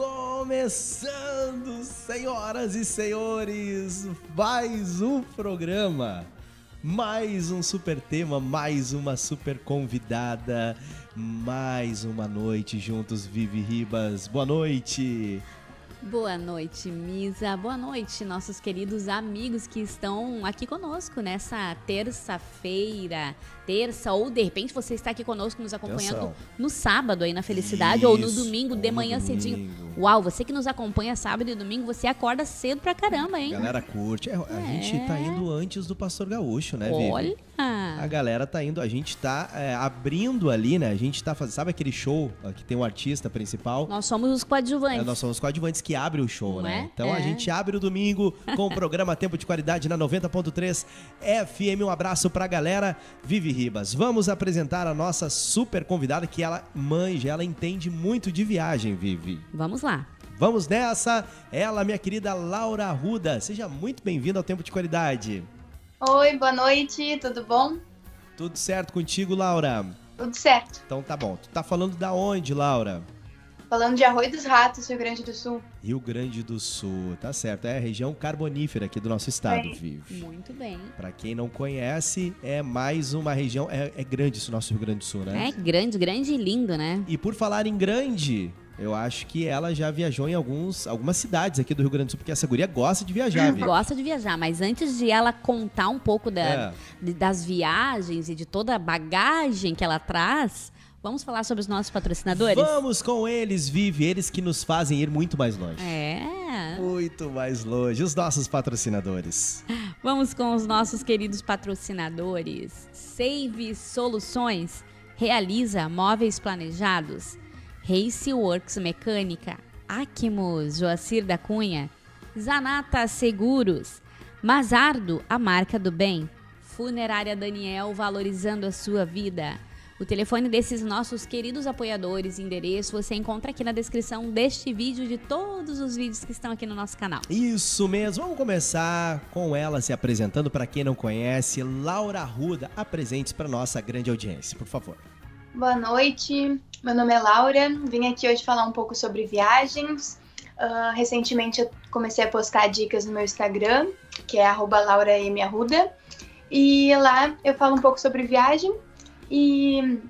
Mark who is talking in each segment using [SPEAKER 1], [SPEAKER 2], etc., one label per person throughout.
[SPEAKER 1] Começando, senhoras e senhores, mais um programa, mais um super tema, mais uma super convidada, mais uma noite juntos, Vivi Ribas. Boa noite.
[SPEAKER 2] Boa noite, Misa. Boa noite, nossos queridos amigos que estão aqui conosco nessa terça-feira. Terça, ou de repente você está aqui conosco nos acompanhando
[SPEAKER 1] Atenção.
[SPEAKER 2] no sábado aí na Felicidade, ou no
[SPEAKER 1] Isso,
[SPEAKER 2] domingo de manhã cedinho.
[SPEAKER 1] domingo.
[SPEAKER 2] Uau, você que nos acompanha sábado e domingo, você acorda cedo pra caramba, hein?
[SPEAKER 1] Galera curte. É, A
[SPEAKER 2] É.
[SPEAKER 1] gente tá indo antes do Pastor Gaúcho, né, Vivi?
[SPEAKER 2] Olha!
[SPEAKER 1] A galera tá indo, a gente tá é, abrindo ali, né? A gente tá fazendo, sabe aquele show que tem um artista principal?
[SPEAKER 2] Nós somos os coadjuvantes.
[SPEAKER 1] É, nós somos os coadjuvantes que abre o show,
[SPEAKER 2] Não
[SPEAKER 1] né?
[SPEAKER 2] é?
[SPEAKER 1] Então a
[SPEAKER 2] É.
[SPEAKER 1] gente abre o domingo com o programa Tempo de Qualidade na 90.3 FM. Um abraço pra galera. Vivi Ribas. Vamos apresentar a nossa super convidada que ela manja, ela entende muito de viagem, Vivi.
[SPEAKER 2] Vamos lá.
[SPEAKER 1] Vamos nessa. Ela, minha querida Laura Arruda. Seja muito bem-vinda ao Tempo de Qualidade.
[SPEAKER 3] Oi, boa noite, tudo bom?
[SPEAKER 1] Tudo certo contigo, Laura?
[SPEAKER 3] Tudo certo.
[SPEAKER 1] Então tá bom. Tu tá falando da onde, Laura?
[SPEAKER 3] Falando de Arroio dos Ratos, Rio Grande do Sul.
[SPEAKER 1] Rio Grande do Sul, tá certo. É a região carbonífera aqui do nosso estado,
[SPEAKER 3] É.
[SPEAKER 1] Vivi.
[SPEAKER 2] Muito bem.
[SPEAKER 1] Pra quem não conhece, é mais uma região. É, é grande esse nosso Rio Grande do Sul, né?
[SPEAKER 2] É grande, grande e lindo, né?
[SPEAKER 1] E por falar em grande, eu acho que ela já viajou em alguns, algumas cidades aqui do Rio Grande do Sul, porque essa guria gosta de viajar, Vivi.
[SPEAKER 2] Gosta de viajar, mas antes de ela contar um pouco da,
[SPEAKER 1] É.
[SPEAKER 2] de- das viagens e de toda a bagagem que ela traz, vamos falar sobre os nossos patrocinadores?
[SPEAKER 1] Vamos com eles, Vivi, eles que nos fazem ir muito mais longe.
[SPEAKER 2] É.
[SPEAKER 1] Muito mais longe. Os nossos patrocinadores.
[SPEAKER 2] Vamos com os nossos queridos patrocinadores. Save Soluções, realiza móveis planejados. Race Works Mecânica, Acmos, Joacir da Cunha, Zanata Seguros, Mazardo, a marca do bem, Funerária Daniel, valorizando a sua vida. O telefone desses nossos queridos apoiadores e endereço você encontra aqui na descrição deste vídeo e de todos os vídeos que estão aqui no nosso canal.
[SPEAKER 1] Isso mesmo, vamos começar com ela se apresentando para quem não conhece. Laura Arruda, apresente para nossa grande audiência, por favor.
[SPEAKER 3] Boa noite, meu nome é Laura. Vim aqui hoje falar um pouco sobre viagens. Ah, recentemente eu comecei a postar dicas no meu Instagram, que é arroba lauramarruda. E lá eu falo um pouco sobre viagem. E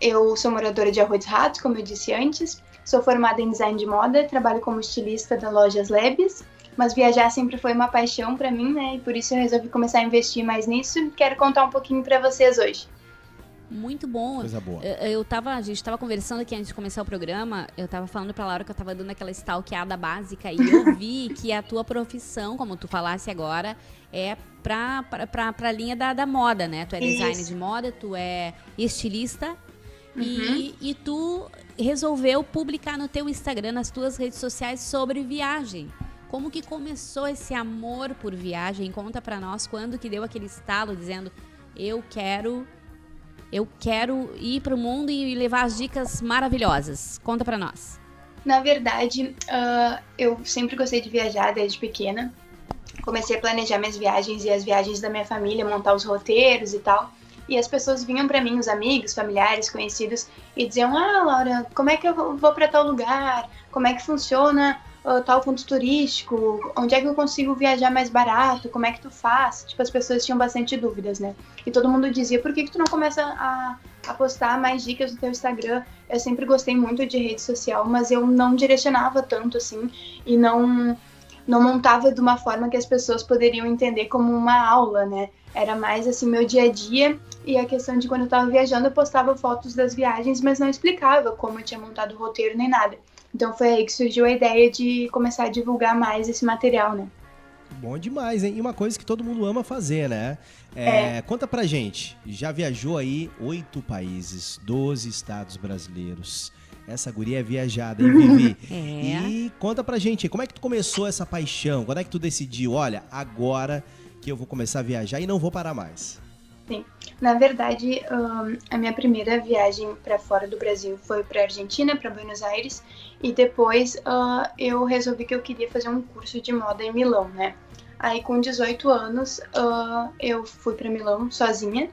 [SPEAKER 3] eu sou moradora de Arroio dos Ratos, como eu disse antes. Sou formada em design de moda, trabalho como estilista da Lojas Lebes. Mas viajar sempre foi uma paixão para mim, né? E por isso eu resolvi começar a investir mais nisso. Quero contar um pouquinho para vocês hoje.
[SPEAKER 2] Muito bom.
[SPEAKER 1] Coisa boa.
[SPEAKER 2] Eu, eu tava, a gente tava conversando aqui antes de começar o programa, eu tava falando pra Laura que eu tava dando aquela stalkeada básica e eu vi que a tua profissão, como tu falasse agora, é pra, pra, pra, pra linha da, da moda, né? Tu é design
[SPEAKER 3] Isso.
[SPEAKER 2] de moda, tu é estilista e, e tu resolveu publicar no teu Instagram, nas tuas redes sociais sobre viagem. Como que começou esse amor por viagem? Conta pra nós quando que deu aquele estalo dizendo eu quero eu quero ir pro mundo e levar as dicas maravilhosas. Conta pra nós.
[SPEAKER 3] Na verdade, ah, eu sempre gostei de viajar desde pequena. Comecei a planejar minhas viagens e as viagens da minha família, montar os roteiros e tal. E as pessoas vinham pra mim, os amigos, familiares, conhecidos, e diziam: Ah, Laura, como é que eu vou pra tal lugar? Como é que funciona tal ponto turístico? Onde é que eu consigo viajar mais barato? Como é que tu faz? Tipo, as pessoas tinham bastante dúvidas, né? E todo mundo dizia: Por que, que tu não começa a, a postar mais dicas no teu Instagram? Eu sempre gostei muito de rede social, mas eu não direcionava tanto assim e não não montava de uma forma que as pessoas poderiam entender como uma aula, né? Era mais assim meu dia a dia e a questão de quando eu tava viajando eu postava fotos das viagens, mas não explicava como eu tinha montado o roteiro nem nada. Então foi aí que surgiu a ideia de começar a divulgar mais esse material, né?
[SPEAKER 1] Bom demais, hein? E uma coisa que todo mundo ama fazer, né? É, Conta pra gente, já viajou aí oito países, 12 estados brasileiros. Essa guria é viajada, hein, Vivi?
[SPEAKER 2] É.
[SPEAKER 1] E conta pra gente, como é que tu começou essa paixão? Quando é que tu decidiu, olha, agora que eu vou começar a viajar e não vou parar mais?
[SPEAKER 3] Na verdade, ahn, a minha primeira viagem para fora do Brasil foi para Argentina, para Buenos Aires, e depois ah, eu resolvi que eu queria fazer um curso de moda em Milão, né? Aí com 18 anos ah, eu fui para Milão sozinha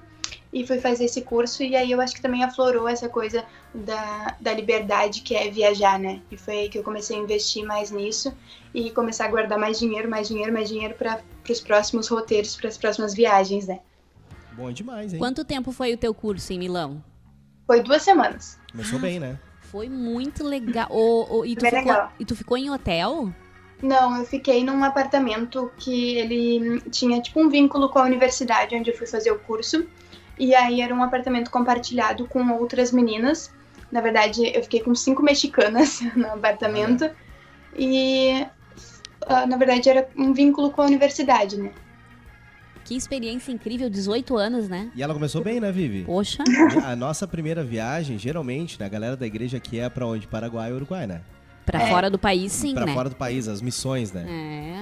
[SPEAKER 3] e fui fazer esse curso e aí eu acho que também aflorou essa coisa da, da liberdade que é viajar, né? E foi aí que eu comecei a investir mais nisso e começar a guardar mais dinheiro, mais dinheiro, mais dinheiro para os próximos roteiros, para as próximas viagens, né?
[SPEAKER 1] Bom demais, hein?
[SPEAKER 2] Quanto tempo foi o teu curso em Milão?
[SPEAKER 3] Foi duas semanas.
[SPEAKER 1] Começou bem, né?
[SPEAKER 2] Foi muito legal. O, o, e, tu ficou,
[SPEAKER 3] legal.
[SPEAKER 2] e tu ficou em hotel?
[SPEAKER 3] Não, eu fiquei num apartamento que ele tinha tipo um vínculo com a universidade onde eu fui fazer o curso. E aí era um apartamento compartilhado com outras meninas. Na verdade, eu fiquei com cinco mexicanas no apartamento. E ah, na verdade era um vínculo com a universidade, né?
[SPEAKER 2] Que experiência incrível, 18 anos, né?
[SPEAKER 1] E ela começou bem, né, Vivi?
[SPEAKER 2] Poxa.
[SPEAKER 1] A nossa primeira viagem, geralmente, né, a galera da igreja aqui é pra onde? Paraguai e Uruguai, né?
[SPEAKER 2] Pra
[SPEAKER 3] É.
[SPEAKER 2] fora do país, sim,
[SPEAKER 1] pra
[SPEAKER 2] né?
[SPEAKER 1] fora do país, as missões, né?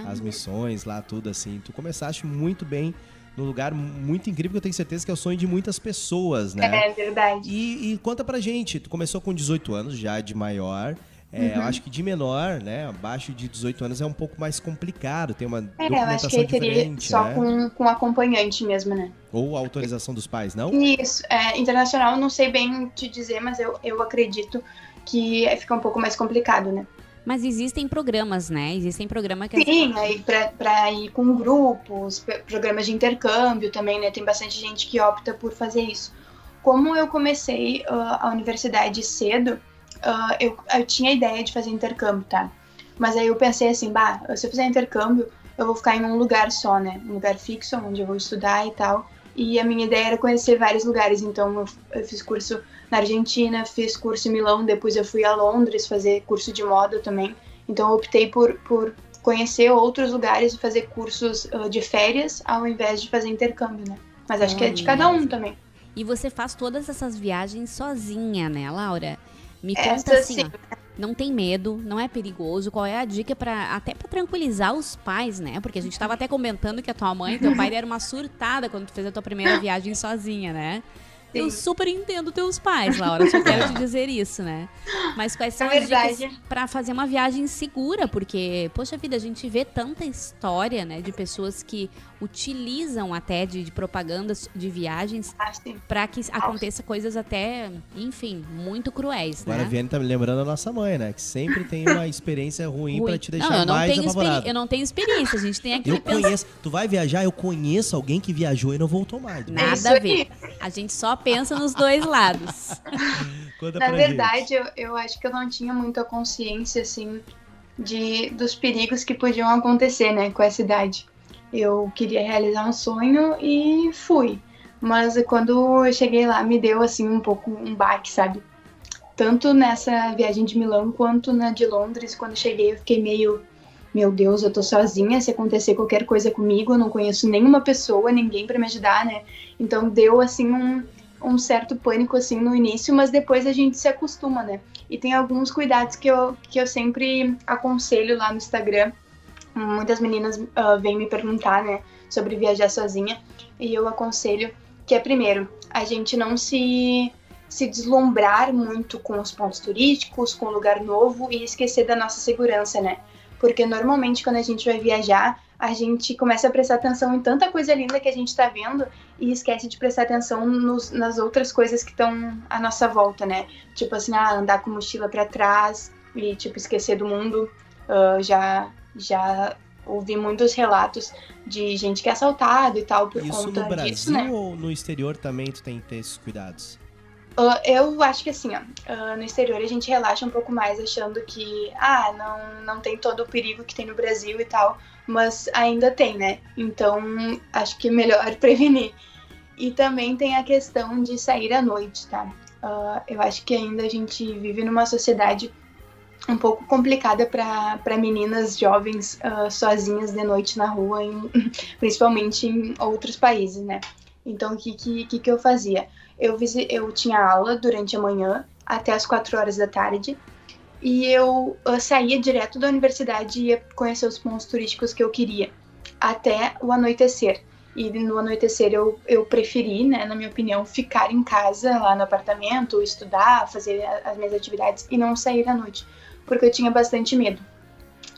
[SPEAKER 2] É.
[SPEAKER 1] As missões lá, tudo assim. Tu começaste muito bem, num lugar muito incrível que eu tenho certeza que é o sonho de muitas pessoas, né?
[SPEAKER 3] É verdade.
[SPEAKER 1] E, e conta pra gente, tu começou com 18 anos, já de maior. É,
[SPEAKER 3] Uhum.
[SPEAKER 1] Eu acho que de menor, né? Abaixo de 18 anos é um pouco mais complicado, tem uma
[SPEAKER 3] É, eu acho
[SPEAKER 1] documentação
[SPEAKER 3] que aí teria
[SPEAKER 1] diferente,
[SPEAKER 3] só
[SPEAKER 1] né?
[SPEAKER 3] com, com acompanhante mesmo, né?
[SPEAKER 1] Ou autorização dos pais, não?
[SPEAKER 3] Isso, é, internacional não sei bem te dizer, mas eu, eu acredito que fica um pouco mais complicado, né?
[SPEAKER 2] Mas existem programas, né? Existem programas que...
[SPEAKER 3] Sim, aí pra, pra ir com grupos, programas de intercâmbio também, né? Tem bastante gente que opta por fazer isso. Como eu comecei ah, a universidade cedo, ah, eu, eu tinha a ideia de fazer intercâmbio, tá? Mas aí eu pensei assim, bah, se eu fizer intercâmbio, eu vou ficar em um lugar só, né? Um lugar fixo, onde eu vou estudar e tal. E a minha ideia era conhecer vários lugares, então eu, fiz curso na Argentina, fiz curso em Milão, depois eu fui a Londres fazer curso de moda também. Então eu optei por, por conhecer outros lugares e fazer cursos ah, de férias ao invés de fazer intercâmbio, né? Mas acho que é de cada um também.
[SPEAKER 2] E você faz todas essas viagens sozinha, né, Laura? Me
[SPEAKER 3] Essa
[SPEAKER 2] conta assim,
[SPEAKER 3] sim.
[SPEAKER 2] ó, não tem medo, não é perigoso, qual é a dica para até pra tranquilizar os pais, né? Porque a gente tava até comentando que a tua mãe e teu pai deram uma surtada quando tu fez a tua primeira viagem sozinha, né? Eu super entendo teus pais, Laura, só quero te dizer isso, né? Mas quais são
[SPEAKER 3] É
[SPEAKER 2] as dicas pra fazer uma viagem segura? Porque, poxa vida, a gente vê tanta história, né, de pessoas que utilizam até de, de propagandas de viagens
[SPEAKER 3] Ah.
[SPEAKER 2] Pra que aconteça coisas até, enfim, muito cruéis,
[SPEAKER 1] Agora a
[SPEAKER 2] né?
[SPEAKER 1] Viane tá me lembrando a nossa mãe, né? Que sempre tem uma experiência ruim,
[SPEAKER 2] Ruim.
[SPEAKER 1] pra te deixar
[SPEAKER 2] não, eu não
[SPEAKER 1] mais
[SPEAKER 2] tenho
[SPEAKER 1] apavorado.
[SPEAKER 2] Eu não tenho experiência, a gente tem aquele
[SPEAKER 1] Eu conheço. Tu vai viajar, eu conheço alguém que viajou e não voltou mais.
[SPEAKER 3] É
[SPEAKER 2] Nada
[SPEAKER 3] isso
[SPEAKER 2] a ver. A gente só pensa nos dois lados.
[SPEAKER 1] Conta
[SPEAKER 3] Na verdade, eu, eu acho que eu não tinha muita consciência, assim, de, dos perigos que podiam acontecer, né, com essa idade. Eu queria realizar um sonho e fui. Mas quando eu cheguei lá, me deu, assim, um pouco um baque, sabe? Tanto nessa viagem de Milão quanto na de Londres. Quando eu cheguei, eu fiquei meio. Meu Deus, eu tô sozinha. Se acontecer qualquer coisa comigo, eu não conheço nenhuma pessoa, ninguém pra me ajudar, né? Então deu, assim, um, um certo pânico assim no início, mas depois a gente se acostuma, né? E tem alguns cuidados que eu, que eu sempre aconselho lá no Instagram. Muitas meninas ah, vêm me perguntar, né, sobre viajar sozinha, e eu aconselho que é primeiro, a gente não se se deslumbrar muito com os pontos turísticos, com o lugar novo e esquecer da nossa segurança, né? Porque normalmente quando a gente vai viajar, a gente começa a prestar atenção em tanta coisa linda que a gente tá vendo e esquece de prestar atenção nos- nas outras coisas que estão à nossa volta, né? Tipo assim, ah, andar com mochila pra trás e, tipo, esquecer do mundo. Ah, já, já ouvi muitos relatos de gente que é assaltado e tal por
[SPEAKER 1] Isso
[SPEAKER 3] conta
[SPEAKER 1] no Brasil
[SPEAKER 3] disso, né?
[SPEAKER 1] ou no exterior também tu tem que ter esses cuidados?
[SPEAKER 3] Ah, eu acho que assim, ó, ah, no exterior a gente relaxa um pouco mais achando que, ah, não, não tem todo o perigo que tem no Brasil e tal, mas ainda tem, né? Então, acho que é melhor prevenir. E também tem a questão de sair à noite, tá? Ah, eu acho que ainda a gente vive numa sociedade um pouco complicada para meninas jovens ah, sozinhas de noite na rua, em- principalmente em outros países, né? Então, o que, que, que, eu fazia? Eu, eu tinha aula durante a manhã até as 4 horas da tarde e eu ah, saía direto da universidade e ia conhecer os pontos turísticos que eu queria até o anoitecer. E no anoitecer eu, eu preferi, né, na minha opinião, ficar em casa, lá no apartamento, estudar, fazer as minhas atividades e não sair à noite, porque eu tinha bastante medo.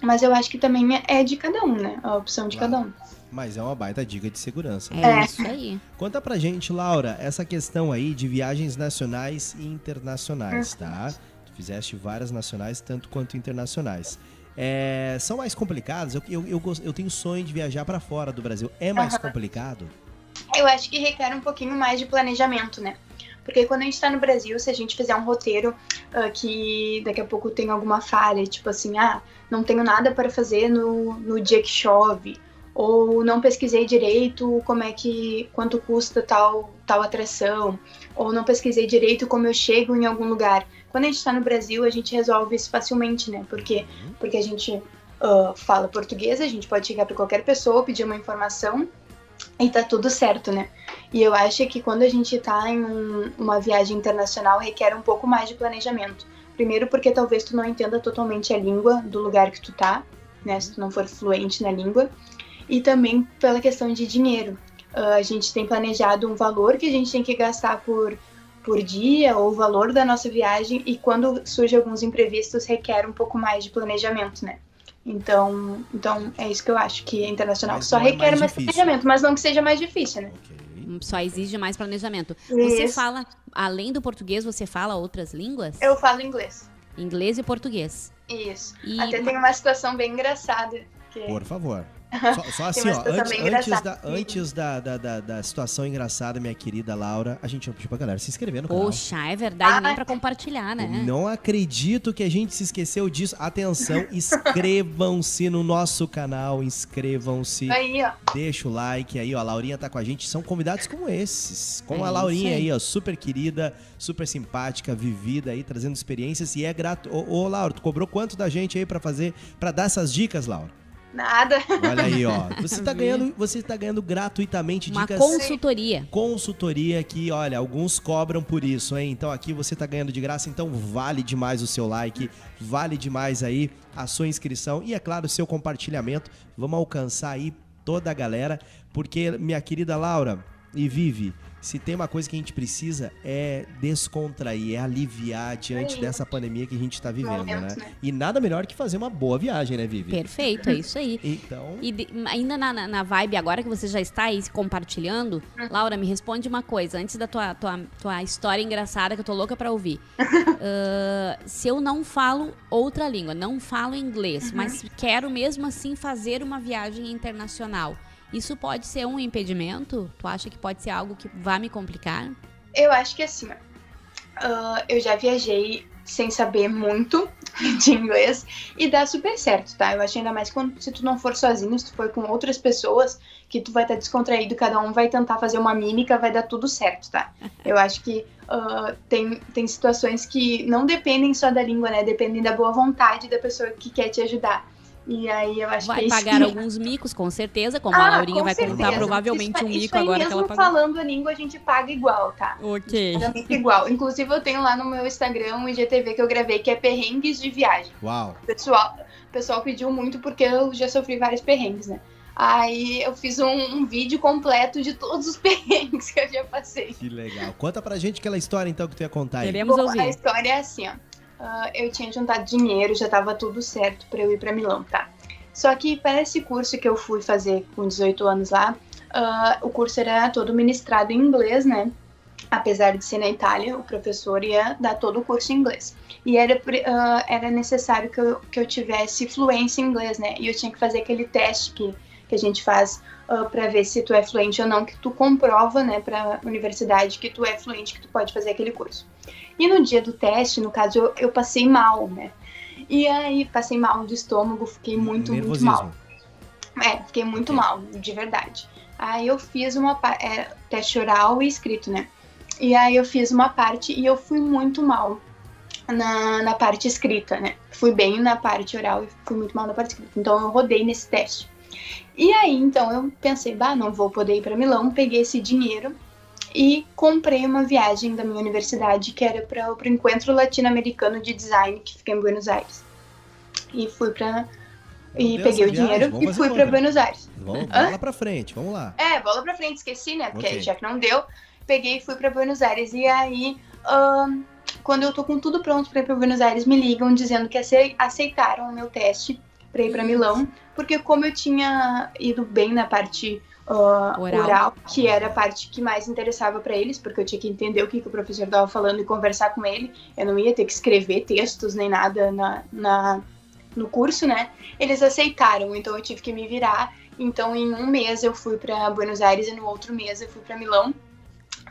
[SPEAKER 3] Mas eu acho que também é- é de cada um, né? A opção de
[SPEAKER 1] Claro.
[SPEAKER 3] cada um.
[SPEAKER 1] Mas é uma baita dica de segurança.
[SPEAKER 2] É,
[SPEAKER 3] É.
[SPEAKER 2] isso aí.
[SPEAKER 1] Conta pra gente, Laura, essa questão aí de viagens nacionais e internacionais, tá? Fizeste várias nacionais, tanto quanto internacionais. É, são mais complicadas? Eu, eu, eu, eu tenho sonho de viajar pra fora do Brasil. É mais complicado?
[SPEAKER 3] Eu acho que requer um pouquinho mais de planejamento, né? Porque quando a gente tá no Brasil, se a gente fizer um roteiro ah, que daqui a pouco tem alguma falha, tipo assim, ah, não tenho nada para fazer no, no dia que chove, ou não pesquisei direito como é que quanto custa tal tal atração, ou não pesquisei direito como eu chego em algum lugar. Quando a gente tá no Brasil, a gente resolve isso facilmente, né? Porque porque a gente ah, fala português, a gente pode chegar para qualquer pessoa, pedir uma informação e tá tudo certo, né? E eu acho que quando a gente tá em um- uma viagem internacional requer um pouco mais de planejamento. Primeiro porque talvez tu não entenda totalmente a língua do lugar que tu tá, né? Se tu não for fluente na língua. E também pela questão de dinheiro. Ah, a gente tem planejado um valor que a gente tem que gastar por, por dia ou o valor da nossa viagem e quando surge alguns imprevistos requer um pouco mais de planejamento, né? Então, então é isso que eu acho que é internacional.
[SPEAKER 1] Mas
[SPEAKER 3] Só
[SPEAKER 1] é
[SPEAKER 3] requer
[SPEAKER 1] mais
[SPEAKER 3] mais
[SPEAKER 1] difícil.
[SPEAKER 3] planejamento, mas não que seja mais difícil, né?
[SPEAKER 1] Ok.
[SPEAKER 2] Só exige mais planejamento. Você
[SPEAKER 3] Isso.
[SPEAKER 2] fala, além do português, você fala outras línguas?
[SPEAKER 3] Eu falo inglês.
[SPEAKER 2] Inglês e português.
[SPEAKER 3] Isso.
[SPEAKER 2] E
[SPEAKER 3] Até tem uma situação bem engraçada. Que...
[SPEAKER 1] Por favor. Só, só assim, ó, antes, antes, da, antes da, da, da, da situação engraçada, minha querida Laura, a gente vai pedir pra galera se inscrever no canal.
[SPEAKER 2] Poxa, é verdade, nem
[SPEAKER 3] Ah,
[SPEAKER 2] pra compartilhar, né?
[SPEAKER 1] Eu não acredito que a gente se esqueceu disso. Atenção, inscrevam-se no nosso canal, inscrevam-se,
[SPEAKER 3] Aí, ó.
[SPEAKER 1] deixa o like aí, ó. A Laurinha tá com a gente. São convidados como esses. Como
[SPEAKER 2] É
[SPEAKER 1] a Laurinha
[SPEAKER 2] aí.
[SPEAKER 1] aí, ó, super querida, super simpática, vivida aí, trazendo experiências. E é grato. Ô, ô, Laura, tu cobrou quanto da gente aí pra fazer, pra dar essas dicas, Laura?
[SPEAKER 3] Nada.
[SPEAKER 1] Olha aí, ó. Você tá ganhando, você tá ganhando gratuitamente
[SPEAKER 2] Uma
[SPEAKER 1] dicas
[SPEAKER 2] consultoria.
[SPEAKER 1] consultoria que, olha, alguns cobram por isso, hein? Então aqui você tá ganhando de graça, então vale demais o seu like, vale demais aí a sua inscrição e, é claro, o seu compartilhamento. Vamos alcançar aí toda a galera, porque, minha querida Laura e Vivi, se tem uma coisa que a gente precisa é descontrair, é aliviar diante dessa pandemia que a gente tá vivendo,
[SPEAKER 3] Momento,
[SPEAKER 1] né?
[SPEAKER 3] né?
[SPEAKER 1] E nada melhor que fazer uma boa viagem, né, Vivi?
[SPEAKER 2] Perfeito, é isso aí.
[SPEAKER 1] Então,
[SPEAKER 2] E de- ainda na, na- vibe, agora que você já está aí se compartilhando,
[SPEAKER 3] Hum.
[SPEAKER 2] Laura, me responde uma coisa, antes da tua, tua, tua história engraçada que eu tô louca pra ouvir. Ah, se eu não falo outra língua, não falo inglês,
[SPEAKER 3] Uhum.
[SPEAKER 2] mas quero mesmo assim fazer uma viagem internacional, isso pode ser um impedimento? Tu acha que pode ser algo que vai me complicar?
[SPEAKER 3] Eu acho que assim, ó. ah, eu já viajei sem saber muito de inglês e dá super certo, tá? Eu acho ainda mais quando se tu não for sozinho, se tu for com outras pessoas, que tu vai estar descontraído, cada um vai tentar fazer uma mímica, vai dar tudo certo, tá? Eu acho que ah, tem, tem situações que não dependem só da língua, né? Dependem da boa vontade da pessoa que quer te ajudar. E aí eu acho que é
[SPEAKER 2] Vai
[SPEAKER 3] isso
[SPEAKER 2] pagar
[SPEAKER 3] que...
[SPEAKER 2] alguns micos, com certeza, como a
[SPEAKER 3] Ah,
[SPEAKER 2] Laurinha
[SPEAKER 3] com
[SPEAKER 2] vai contar
[SPEAKER 3] certeza.
[SPEAKER 2] provavelmente
[SPEAKER 3] isso,
[SPEAKER 2] um mico agora que
[SPEAKER 3] mesmo
[SPEAKER 2] ela pagou.
[SPEAKER 3] falando a língua, a gente paga igual, tá?
[SPEAKER 2] Ok.
[SPEAKER 3] Igual. Inclusive, eu tenho lá no meu Instagram um IGTV que eu gravei que é perrengues de viagem.
[SPEAKER 1] uau.
[SPEAKER 3] O pessoal, o pessoal pediu muito porque eu já sofri vários perrengues, né? Aí eu fiz um, um vídeo completo de todos os perrengues que eu já passei.
[SPEAKER 1] Que legal. Conta pra gente aquela história então que tu ia contar aí.
[SPEAKER 2] Queremos
[SPEAKER 3] Bom, a
[SPEAKER 2] ouvir.
[SPEAKER 3] história é assim, ó. Ah, eu tinha juntado dinheiro, já tava tudo certo pra eu ir pra Milão, tá? Só que para esse curso que eu fui fazer com 18 anos lá, ah, o curso era todo ministrado em inglês, né? Apesar de ser na Itália, o professor ia dar todo o curso em inglês. E era, ah, era necessário que eu, que eu tivesse fluência em inglês, né? E eu tinha que fazer aquele teste que, que a gente faz uh, para ver se tu é fluente ou não, que tu comprova, né, pra universidade que tu é fluente, que tu pode fazer aquele curso. E no dia do teste, no caso, eu, eu passei mal, né? E aí, passei mal do estômago, fiquei muito, muito mal. É, fiquei muito
[SPEAKER 1] Ok.
[SPEAKER 3] mal, de verdade. Aí eu fiz uma é, teste oral e escrito, né? E aí eu fiz uma parte e eu fui muito mal na, na parte escrita, né? Fui bem na parte oral e fui muito mal na parte escrita. Então eu rodei nesse teste. E aí, então, eu pensei, bah, não vou poder ir para Milão, peguei esse dinheiro e comprei uma viagem da minha universidade que era para o Encontro Latino-Americano de Design, que fica em Buenos Aires. E fui para e
[SPEAKER 1] Deus,
[SPEAKER 3] peguei o
[SPEAKER 1] viagem,
[SPEAKER 3] dinheiro e fui para. Buenos Aires.
[SPEAKER 1] Vamos, lá pra frente, vamos lá.
[SPEAKER 3] É, bola pra frente, esqueci, né? Porque
[SPEAKER 1] Ok.
[SPEAKER 3] já que não deu, peguei e fui pra Buenos Aires. E aí, ahn, quando eu tô com tudo pronto pra ir pra Buenos Aires, me ligam dizendo que ace- aceitaram o meu teste para ir para Milão, porque como eu tinha ido bem na parte uh,
[SPEAKER 2] Oral.
[SPEAKER 3] oral. que era a parte que mais interessava para eles, porque eu tinha que entender o que, que o professor estava falando e conversar com ele. Eu não ia ter que escrever textos nem nada na, na, no curso, né? Eles aceitaram, então eu tive que me virar. Então, em um mês eu fui para Buenos Aires e no outro mês eu fui para Milão.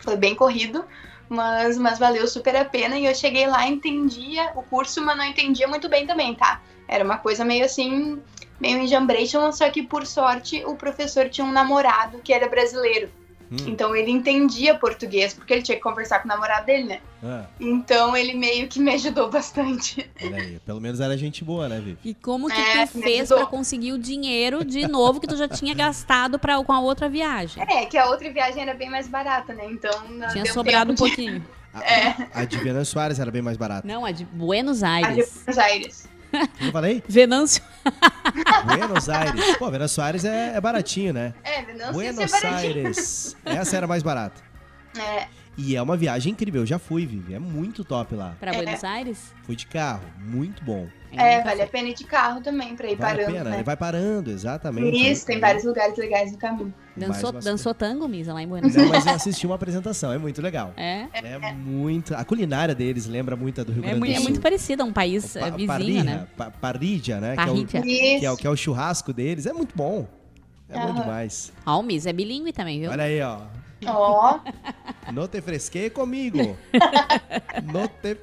[SPEAKER 3] Foi bem corrido, mas, mas valeu super a pena. E eu cheguei lá, entendia o curso, mas não entendia muito bem também, tá? Era uma coisa meio assim, meio enjambration, só que por sorte o professor tinha um namorado que era brasileiro.
[SPEAKER 1] Hum.
[SPEAKER 3] Então ele entendia português, porque ele tinha que conversar com o namorado dele, né?
[SPEAKER 1] Ah,
[SPEAKER 3] Então ele meio que me ajudou bastante.
[SPEAKER 1] aí. Pelo menos era gente boa, né, Vivi?
[SPEAKER 2] E como que
[SPEAKER 3] É,
[SPEAKER 2] tu fez pra conseguir o dinheiro de novo que tu já tinha gastado pra, com a outra viagem?
[SPEAKER 3] É, que a outra viagem era bem mais barata, né? Então não
[SPEAKER 2] Tinha sobrado um
[SPEAKER 3] tempo de-
[SPEAKER 2] pouquinho.
[SPEAKER 1] A,
[SPEAKER 3] É.
[SPEAKER 1] a de Venâncio Soares era bem mais barata.
[SPEAKER 2] Não, a de Buenos
[SPEAKER 3] A de
[SPEAKER 2] Aires.
[SPEAKER 3] Buenos Aires.
[SPEAKER 1] Que eu falei?
[SPEAKER 2] Venâncio.
[SPEAKER 1] Buenos Aires. Pô, Venâncio Soares é, é baratinho, né?
[SPEAKER 3] É, sei se é
[SPEAKER 1] Buenos
[SPEAKER 3] baratinho.
[SPEAKER 1] Aires. Essa era mais barata.
[SPEAKER 3] É,
[SPEAKER 1] E é uma viagem incrível. Eu já fui, Vivi. É muito top lá.
[SPEAKER 2] Pra
[SPEAKER 3] É.
[SPEAKER 2] Buenos Aires?
[SPEAKER 1] Fui de carro. Muito bom.
[SPEAKER 3] É,
[SPEAKER 2] nunca
[SPEAKER 3] vale a pena ir de carro também, pra ir
[SPEAKER 1] Vale a
[SPEAKER 3] parando,
[SPEAKER 1] pena.
[SPEAKER 3] né?
[SPEAKER 1] Ele vai parando, exatamente.
[SPEAKER 3] Isso, tem vários lugares legais no caminho.
[SPEAKER 2] Dançou, dançou tango, Misa, lá em Buenos
[SPEAKER 1] Não,
[SPEAKER 2] Aires?
[SPEAKER 1] mas eu assisti uma apresentação. É muito legal.
[SPEAKER 2] É.
[SPEAKER 1] É muito. A culinária deles lembra muito a do Rio
[SPEAKER 2] É
[SPEAKER 1] Grande do
[SPEAKER 2] é
[SPEAKER 1] Sul.
[SPEAKER 2] muito parecida, um país é,
[SPEAKER 1] pa-
[SPEAKER 2] vizinho, né?
[SPEAKER 1] pa- parrilla, né?
[SPEAKER 2] Parrilla.
[SPEAKER 1] Que é, o,
[SPEAKER 3] Isso.
[SPEAKER 1] que, é o, que é o churrasco deles. É muito bom. É bom demais.
[SPEAKER 2] Ó, o Misa é bilíngue também, viu?
[SPEAKER 1] Olha aí, ó.
[SPEAKER 3] Ó,
[SPEAKER 1] Não te fresquei comigo. Não te.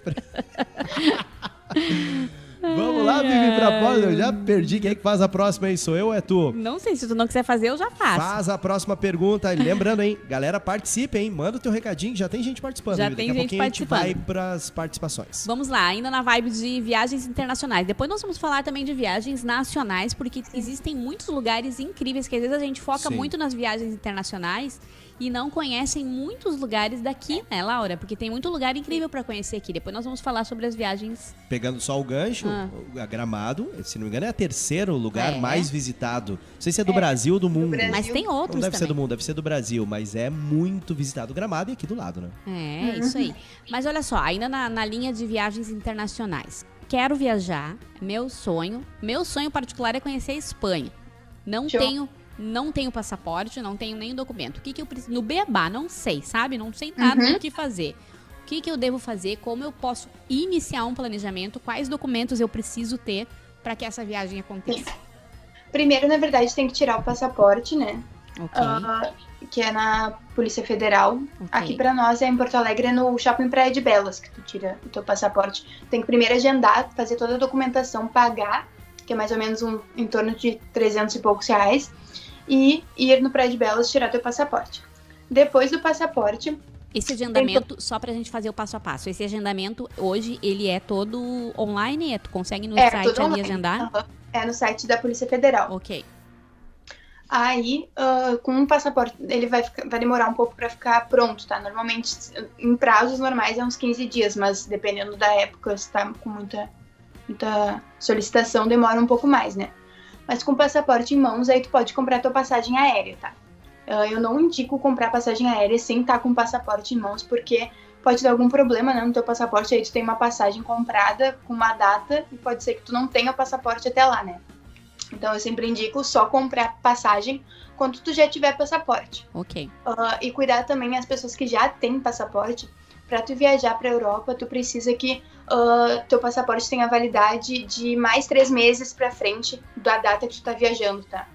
[SPEAKER 1] Vamos lá, Vivi, pra próxima. Eu já perdi. Quem é que faz a próxima aí? Sou eu ou é tu?
[SPEAKER 2] Não sei, se tu não quiser fazer, eu já faço.
[SPEAKER 1] Faz a próxima pergunta. Lembrando, hein? Galera, participe, hein? Manda o teu recadinho, que já tem gente participando.
[SPEAKER 2] Já
[SPEAKER 1] Vivi.
[SPEAKER 2] tem
[SPEAKER 1] Daqui a
[SPEAKER 2] gente
[SPEAKER 1] pouquinho a gente vai
[SPEAKER 2] participando.
[SPEAKER 1] pras participações.
[SPEAKER 2] Vamos lá, ainda na vibe de viagens internacionais. Depois nós vamos falar também de viagens nacionais, porque existem muitos lugares incríveis que às vezes a gente foca
[SPEAKER 1] Sim.
[SPEAKER 2] muito nas viagens internacionais e não conhecem muitos lugares daqui, né, Laura? Porque tem muito lugar incrível pra conhecer aqui. Depois nós vamos falar sobre as viagens.
[SPEAKER 1] Pegando só o gancho,
[SPEAKER 2] Ah.
[SPEAKER 1] a Gramado, se não me engano, é o terceiro lugar
[SPEAKER 2] É.
[SPEAKER 1] mais visitado. Não sei se é do Brasil ou do mundo.
[SPEAKER 3] Brasil.
[SPEAKER 2] Mas tem
[SPEAKER 1] Não
[SPEAKER 2] outros
[SPEAKER 1] deve ser do
[SPEAKER 2] também.
[SPEAKER 1] mundo, deve ser do Brasil, mas é muito visitado. Gramado e aqui do lado, né?
[SPEAKER 2] É, isso aí. Mas olha só, ainda na, na linha de viagens internacionais. Quero viajar, meu sonho. Meu sonho particular é conhecer a Espanha. Não
[SPEAKER 3] Show.
[SPEAKER 2] tenho, não tenho passaporte, não tenho nem documento. O que, que eu preciso? No Beabá, não sei, sabe? Não sei nada
[SPEAKER 3] Uhum.
[SPEAKER 2] do que fazer. O que, que eu devo fazer? Como eu posso iniciar um planejamento? Quais documentos eu preciso ter para que essa viagem aconteça?
[SPEAKER 3] primeiro, na verdade, tem que tirar o passaporte, né?
[SPEAKER 2] Ok.
[SPEAKER 3] Ah, que é na Polícia Federal.
[SPEAKER 2] ok.
[SPEAKER 3] Aqui pra nós é em Porto Alegre, é no Shopping Praia de Belas, que tu tira o teu passaporte. Tem que primeiro agendar, fazer toda a documentação, pagar, que é mais ou menos um, em torno de 300 e poucos reais, e ir no Praia de Belas tirar teu passaporte. Depois do passaporte,
[SPEAKER 2] Esse agendamento, só pra gente fazer o passo a passo, esse agendamento hoje, ele é todo online? É, tu consegue no
[SPEAKER 3] É,
[SPEAKER 2] site ali agendar?
[SPEAKER 3] aham, é no site da Polícia Federal.
[SPEAKER 2] Ok.
[SPEAKER 3] Aí, ah, com um passaporte, ele vai, ficar- vai demorar um pouco pra ficar pronto, tá? Normalmente, em prazos normais é uns 15 dias, mas dependendo da época, se tá com muita, muita solicitação, demora um pouco mais, né? Mas com o passaporte em mãos, aí tu pode comprar tua passagem aérea, tá? Ah, eu não indico comprar passagem aérea sem estar com o passaporte em mãos, porque pode dar algum problema né, no teu passaporte, aí tu tem uma passagem comprada com uma data e pode ser que tu não tenha o passaporte até lá, né? Então eu sempre indico só comprar passagem quando tu já tiver passaporte.
[SPEAKER 2] Ok.
[SPEAKER 3] Ah, e cuidar também as pessoas que já têm passaporte. Para tu viajar para Europa, tu precisa que ah, teu passaporte tenha validade de mais três meses para frente da data que tu tá viajando, tá?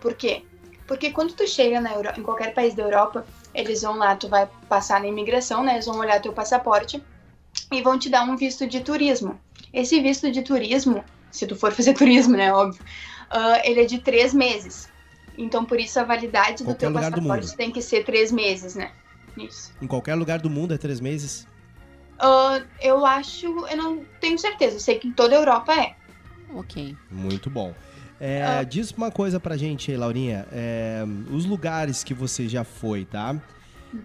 [SPEAKER 3] Por quê? Porque quando tu chega na Euro... em qualquer país da Europa, eles vão lá, tu vai passar na imigração, né? Eles vão olhar teu passaporte e vão te dar um visto de turismo. Esse visto de turismo, se tu for fazer turismo, né? Óbvio, ah, ele é de três meses. Então, por isso, a validade do
[SPEAKER 1] Qualquer
[SPEAKER 3] teu
[SPEAKER 1] do
[SPEAKER 3] passaporte
[SPEAKER 1] mundo.
[SPEAKER 3] tem que ser três meses, né? Isso.
[SPEAKER 1] Em qualquer lugar do mundo é três meses.
[SPEAKER 3] Ah, eu acho, eu não tenho certeza. Eu sei que em toda a Europa é.
[SPEAKER 2] Ok.
[SPEAKER 1] Muito bom. É,
[SPEAKER 3] Ah.
[SPEAKER 1] Diz uma coisa pra gente aí, Laurinha. É, os lugares que você já foi, tá?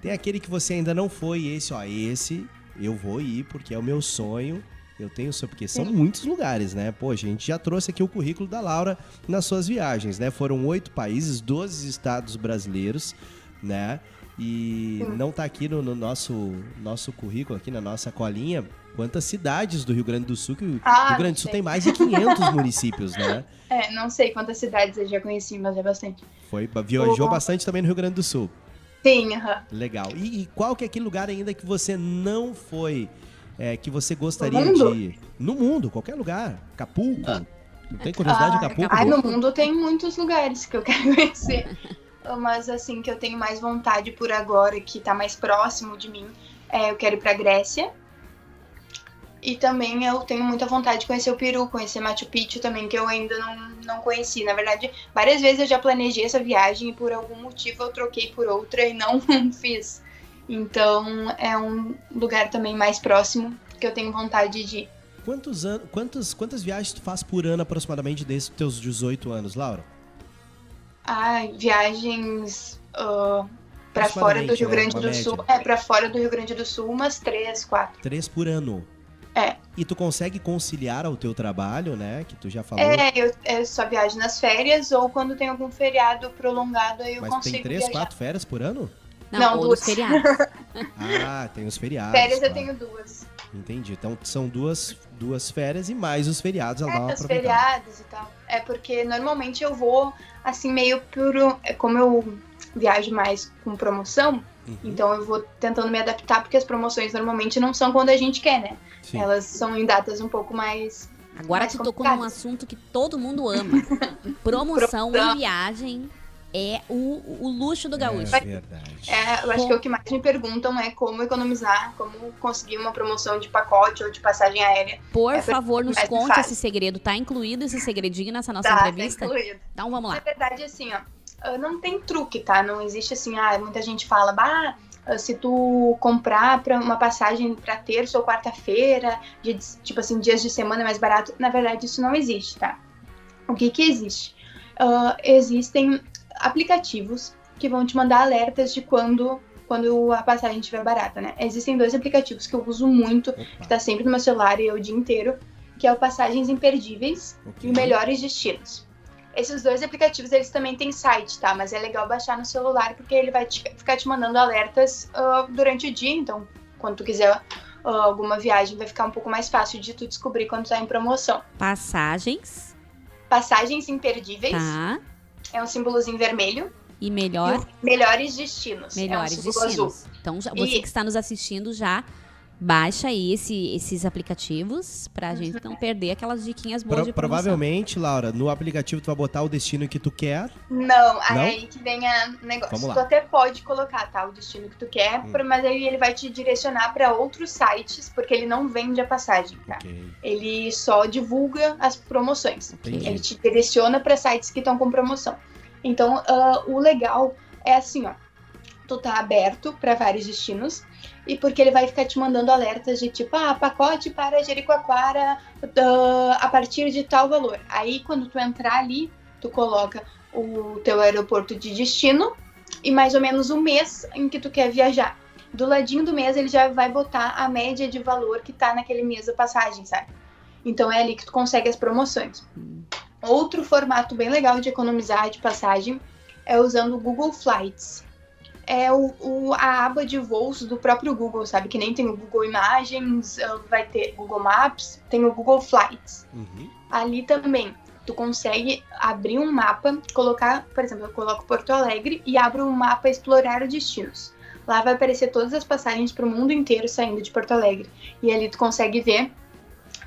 [SPEAKER 1] Tem aquele que você ainda não foi, esse, ó, esse eu vou ir porque é o meu sonho. Eu tenho sonho, porque são muitos lugares, né? Poxa, a gente já trouxe aqui o currículo da Laura nas suas viagens, né? Foram oito países, 12 estados brasileiros, né? E
[SPEAKER 3] Sim.
[SPEAKER 1] não tá aqui no, no nosso, nosso currículo, aqui na nossa colinha, quantas cidades do Rio Grande do Sul, que o
[SPEAKER 3] Ah,
[SPEAKER 1] Rio Grande do Sul
[SPEAKER 3] sei.
[SPEAKER 1] tem mais de 500 municípios, né?
[SPEAKER 3] É, não sei quantas cidades eu já conheci, mas é bastante.
[SPEAKER 1] Foi, viajou
[SPEAKER 3] Oh.
[SPEAKER 1] bastante também no Rio Grande do Sul.
[SPEAKER 3] Sim, aham.
[SPEAKER 1] Legal. E, e qual que é aquele lugar ainda que você não foi, é, que você gostaria de ir? No mundo, qualquer lugar. Acapulco. Não tem curiosidade de
[SPEAKER 3] Ah,
[SPEAKER 1] Acapulco?
[SPEAKER 3] ai, no mundo tem muitos lugares que eu quero conhecer. Mas assim, que eu tenho mais vontade por agora, que tá mais próximo de mim, é eu quero ir pra Grécia. E também eu tenho muita vontade de conhecer o Peru, conhecer Machu Picchu também, que eu ainda não, não conheci. Na verdade, várias vezes eu já planejei essa viagem e por algum motivo eu troquei por outra e não fiz. Então é um lugar também mais próximo que eu tenho vontade de ir.
[SPEAKER 1] Quantos anos, quantas, quantas viagens tu faz por ano aproximadamente desde os teus 18 anos, Laura?
[SPEAKER 3] Ai, viagens ah, pra fora do Rio
[SPEAKER 1] né?
[SPEAKER 3] Grande
[SPEAKER 1] Uma
[SPEAKER 3] do
[SPEAKER 1] média.
[SPEAKER 3] Sul. É, pra fora do Rio Grande do Sul, umas três, quatro.
[SPEAKER 1] Três por ano.
[SPEAKER 3] É.
[SPEAKER 1] E tu consegue conciliar ao teu trabalho, né? Que tu já falou.
[SPEAKER 3] É, eu, eu só viajo nas férias ou quando tem algum feriado prolongado, aí eu
[SPEAKER 1] mas
[SPEAKER 3] consigo
[SPEAKER 1] tem três,
[SPEAKER 3] viajar.
[SPEAKER 1] quatro férias por ano?
[SPEAKER 2] Não,
[SPEAKER 3] Não,
[SPEAKER 2] ou
[SPEAKER 3] duas.
[SPEAKER 2] dos feriados.
[SPEAKER 1] Ah, tem os feriados.
[SPEAKER 3] Férias eu
[SPEAKER 1] claro.
[SPEAKER 3] tenho duas.
[SPEAKER 1] Entendi. Então são duas, duas férias e mais os feriados, ela dá uma
[SPEAKER 3] É, os feriados e tal. É porque normalmente eu vou, assim, meio por. é, Como eu viajo mais com promoção,
[SPEAKER 1] Uhum,
[SPEAKER 3] então eu vou tentando me adaptar, porque as promoções normalmente não são quando a gente quer, né?
[SPEAKER 1] sim.
[SPEAKER 3] Elas são em datas um pouco mais.
[SPEAKER 2] Agora
[SPEAKER 3] Mais
[SPEAKER 2] tu tocou num assunto que todo mundo ama. Promoção
[SPEAKER 3] Promoção.
[SPEAKER 2] e viagem é o, o luxo do gaúcho.
[SPEAKER 1] É verdade.
[SPEAKER 3] É, eu acho que o que mais me perguntam é como economizar, como conseguir uma promoção de pacote ou de passagem aérea.
[SPEAKER 2] Por
[SPEAKER 3] é
[SPEAKER 2] favor, nos conte
[SPEAKER 3] fácil.
[SPEAKER 2] esse segredo. Tá incluído esse segredinho nessa nossa
[SPEAKER 3] tá,
[SPEAKER 2] entrevista?
[SPEAKER 3] tá incluído.
[SPEAKER 2] Então vamos
[SPEAKER 3] Na
[SPEAKER 2] lá.
[SPEAKER 3] verdade, assim, ó, ah, não tem truque, tá? Não existe assim, ah, muita gente fala, bah, ah, se tu comprar pra uma passagem pra terça ou quarta-feira, tipo assim, dias de semana é mais barato. Na verdade, isso não existe, tá? O que que existe? Ah, existem aplicativos que vão te mandar alertas de quando, quando a passagem estiver barata, né? Existem dois aplicativos que eu uso muito, que
[SPEAKER 1] Opa,
[SPEAKER 3] tá sempre no meu celular e eu o dia inteiro, que é o Passagens Imperdíveis
[SPEAKER 1] ok.
[SPEAKER 3] e o Melhores Destinos. Esses dois aplicativos, eles também têm site, tá? Mas é legal baixar no celular, porque ele vai te- ficar te mandando alertas ah, durante o dia. Então, quando tu quiser ah, alguma viagem, vai ficar um pouco mais fácil de tu descobrir quando tá em promoção.
[SPEAKER 2] Passagens,
[SPEAKER 3] Passagens Imperdíveis
[SPEAKER 2] tá?
[SPEAKER 3] É um símbolozinho vermelho.
[SPEAKER 2] E melhor,
[SPEAKER 3] E Melhores Destinos
[SPEAKER 2] melhores
[SPEAKER 3] é um símbolo azul.
[SPEAKER 2] destinos. Então, já- você
[SPEAKER 3] E-
[SPEAKER 2] que está nos assistindo já baixa aí esse- esses aplicativos pra gente não perder aquelas diquinhas boas
[SPEAKER 1] Pro-
[SPEAKER 2] de promoção.
[SPEAKER 1] provavelmente, Laura, no aplicativo tu vai botar o destino que tu quer.
[SPEAKER 3] Não, aí
[SPEAKER 1] Não?
[SPEAKER 3] aí que vem a negócio.
[SPEAKER 1] Vamos lá.
[SPEAKER 3] Tu até pode colocar, tá? O destino que tu quer,
[SPEAKER 1] Hum.
[SPEAKER 3] mas aí ele vai te direcionar para outros sites, porque ele não vende a passagem, tá?
[SPEAKER 1] Ok,
[SPEAKER 3] Ele só divulga as promoções.
[SPEAKER 1] entendi.
[SPEAKER 3] Ele te direciona para sites que estão com promoção. Então, ah, o legal é assim, ó. Tu tá aberto para vários destinos e porque ele vai ficar te mandando alertas de tipo, ah, pacote para Jericoacoara ah, a partir de tal valor. Aí, quando tu entrar ali, tu coloca o teu aeroporto de destino e mais ou menos o mês em que tu quer viajar. Do ladinho do mês, ele já vai botar a média de valor que tá naquele mês da passagem, sabe? Então é ali que tu consegue as promoções.
[SPEAKER 2] Hum.
[SPEAKER 3] Outro formato bem legal de economizar de passagem é usando o Google Flights. É o, o- a aba de voos do próprio Google, sabe? Que nem tem o Google Imagens, ah, vai ter Google Maps, tem o Google Flights.
[SPEAKER 1] Uhum.
[SPEAKER 3] Ali também, tu consegue abrir um mapa, colocar, por exemplo, eu coloco Porto Alegre e abro um mapa explorar destinos. Lá vai aparecer todas as passagens para o mundo inteiro saindo de Porto Alegre. E ali tu consegue ver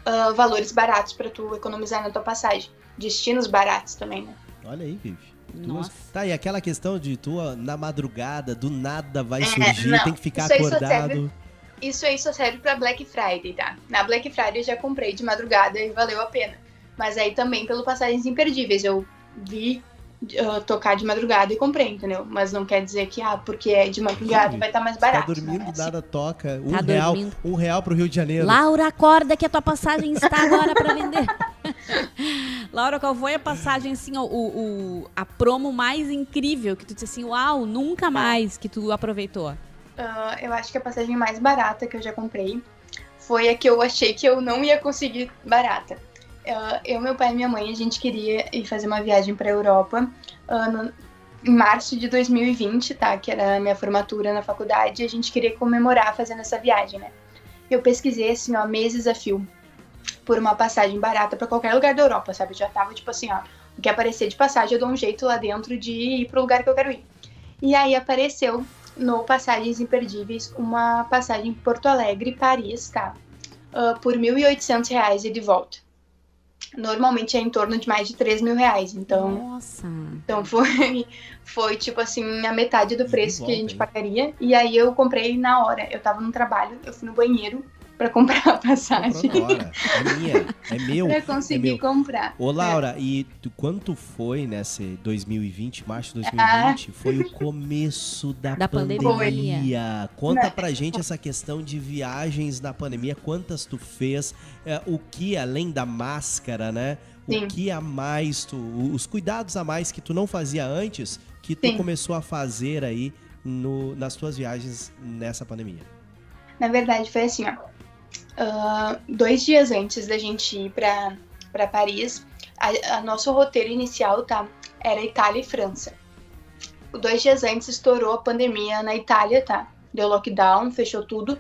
[SPEAKER 3] ah, valores baratos para tu economizar na tua passagem. Destinos baratos também, né?
[SPEAKER 1] Olha aí, Vivi. Duas-
[SPEAKER 2] Nossa.
[SPEAKER 1] Tá, e aquela questão de tu na madrugada, do nada vai
[SPEAKER 3] É,
[SPEAKER 1] surgir, tem que ficar
[SPEAKER 3] isso
[SPEAKER 1] acordado.
[SPEAKER 3] Isso aí só serve pra Black Friday, tá? Na Black Friday eu já comprei de madrugada e valeu a pena. Mas aí também pelo passagens imperdíveis. Eu vi uh, tocar de madrugada e comprei, entendeu? Mas não quer dizer que, ah, porque é de madrugada
[SPEAKER 1] Sim,
[SPEAKER 3] vai estar mais
[SPEAKER 1] Tá
[SPEAKER 3] barato.
[SPEAKER 1] dormindo,
[SPEAKER 3] né?
[SPEAKER 1] nada toca. Um
[SPEAKER 2] Tá
[SPEAKER 1] real,
[SPEAKER 2] dormindo.
[SPEAKER 1] um real pro Rio de Janeiro.
[SPEAKER 2] Laura, acorda que a tua passagem está agora para vender. Laura, qual foi a passagem, assim, o, o- a promo mais incrível que tu disse assim, uau, nunca mais que tu aproveitou?
[SPEAKER 3] Ah, eu acho que a passagem mais barata que eu já comprei foi a que eu achei que eu não ia conseguir barata. Ah, eu, meu pai e minha mãe, a gente queria ir fazer uma viagem pra Europa. Ah, no- em março de 2020, tá? Que era a minha formatura na faculdade, e a gente queria comemorar fazendo essa viagem, né? Eu pesquisei, assim, ó, meses a fio por uma passagem barata para qualquer lugar da Europa, sabe? Eu já tava, tipo assim, ó, o que aparecer de passagem eu dou um jeito lá dentro de ir pro lugar que eu quero ir. E aí apareceu no Passagens Imperdíveis uma passagem Porto Alegre, Paris, tá? Uh, por R$ 1.800 e de volta. Normalmente é em torno de mais de 3 mil reais, então...
[SPEAKER 2] Nossa!
[SPEAKER 3] Então foi, foi tipo assim, a metade do preço que
[SPEAKER 1] volta,
[SPEAKER 3] a gente
[SPEAKER 1] hein?
[SPEAKER 3] pagaria. E aí eu comprei na hora. Eu tava no trabalho, eu fui no banheiro pra comprar a passagem.
[SPEAKER 1] Hora. É minha, é meu.
[SPEAKER 3] pra
[SPEAKER 1] é
[SPEAKER 3] conseguir
[SPEAKER 1] meu.
[SPEAKER 3] comprar.
[SPEAKER 1] Ô, Laura, e tu, quanto foi nesse 2020, março de 2020? Foi o começo da,
[SPEAKER 2] Da
[SPEAKER 1] pandemia. Conta
[SPEAKER 3] Né?
[SPEAKER 1] pra gente essa questão de viagens na pandemia. Quantas tu fez? É, o que, além da máscara, né? O
[SPEAKER 3] Sim.
[SPEAKER 1] que a mais tu... Os cuidados a mais que tu não fazia antes, que tu
[SPEAKER 3] Sim.
[SPEAKER 1] começou a fazer aí no, nas tuas viagens nessa pandemia.
[SPEAKER 3] Na verdade, foi assim, ó. Ah, dois dias antes da gente ir pra Paris, a, a nosso roteiro inicial, tá? Era Itália e França. Dois dias antes estourou a pandemia na Itália, tá? Deu lockdown, fechou tudo.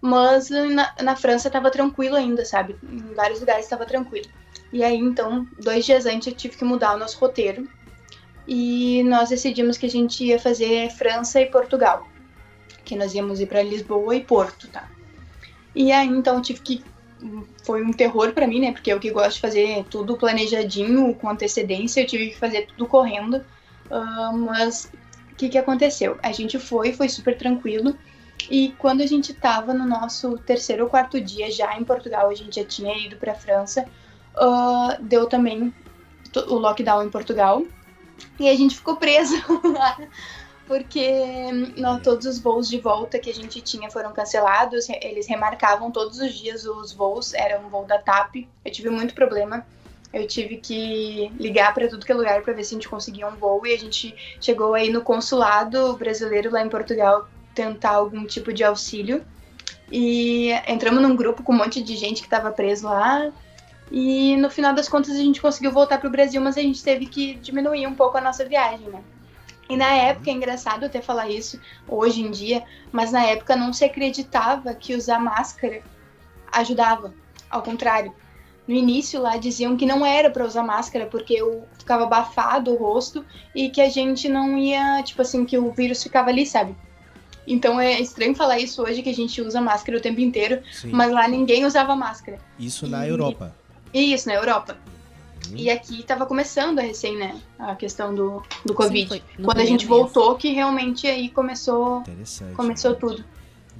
[SPEAKER 3] Mas na, na França tava tranquilo ainda, sabe? Em vários lugares tava tranquilo. E aí, então, dois dias antes eu tive que mudar o nosso roteiro. E nós decidimos que a gente ia fazer França e Portugal. Que nós íamos ir pra Lisboa e Porto, tá? E aí, então, eu tive que. Foi um terror pra mim, né? Porque eu que gosto de fazer tudo planejadinho, com antecedência, eu tive que fazer tudo correndo. Ah, mas o que, que aconteceu? A gente foi, foi super tranquilo. E quando a gente tava no nosso terceiro ou quarto dia já em Portugal, a gente já tinha ido pra França, ah, deu também o lockdown em Portugal. E a gente ficou preso porque todos os voos de volta que a gente tinha foram cancelados, eles remarcavam todos os dias os voos, era um voo da TAP. Eu tive muito problema. Eu tive que ligar para tudo que é lugar para ver se a gente conseguia um voo e a gente chegou aí no consulado brasileiro lá em Portugal tentar algum tipo de auxílio. E entramos num grupo com um monte de gente que estava preso lá. E no final das contas a gente conseguiu voltar pro Brasil, mas a gente teve que diminuir um pouco a nossa viagem, né? E na época, é engraçado até falar isso hoje em dia, mas na época não se acreditava que usar máscara ajudava. Ao contrário. No início lá diziam que não era pra usar máscara porque eu ficava abafado o rosto e que a gente não ia, tipo assim, que o vírus ficava ali, sabe? Então é estranho falar isso hoje que a gente usa máscara o tempo inteiro,
[SPEAKER 1] Sim.
[SPEAKER 3] mas lá ninguém usava máscara.
[SPEAKER 1] Isso na
[SPEAKER 3] E-
[SPEAKER 1] Europa.
[SPEAKER 3] E isso, na Europa.
[SPEAKER 1] Hum.
[SPEAKER 3] E aqui tava começando a recém, né? A questão do, do Covid.
[SPEAKER 2] Sim,
[SPEAKER 3] Quando a gente
[SPEAKER 2] mês.
[SPEAKER 3] voltou, que realmente aí começou,
[SPEAKER 1] Interessante.
[SPEAKER 3] começou tudo.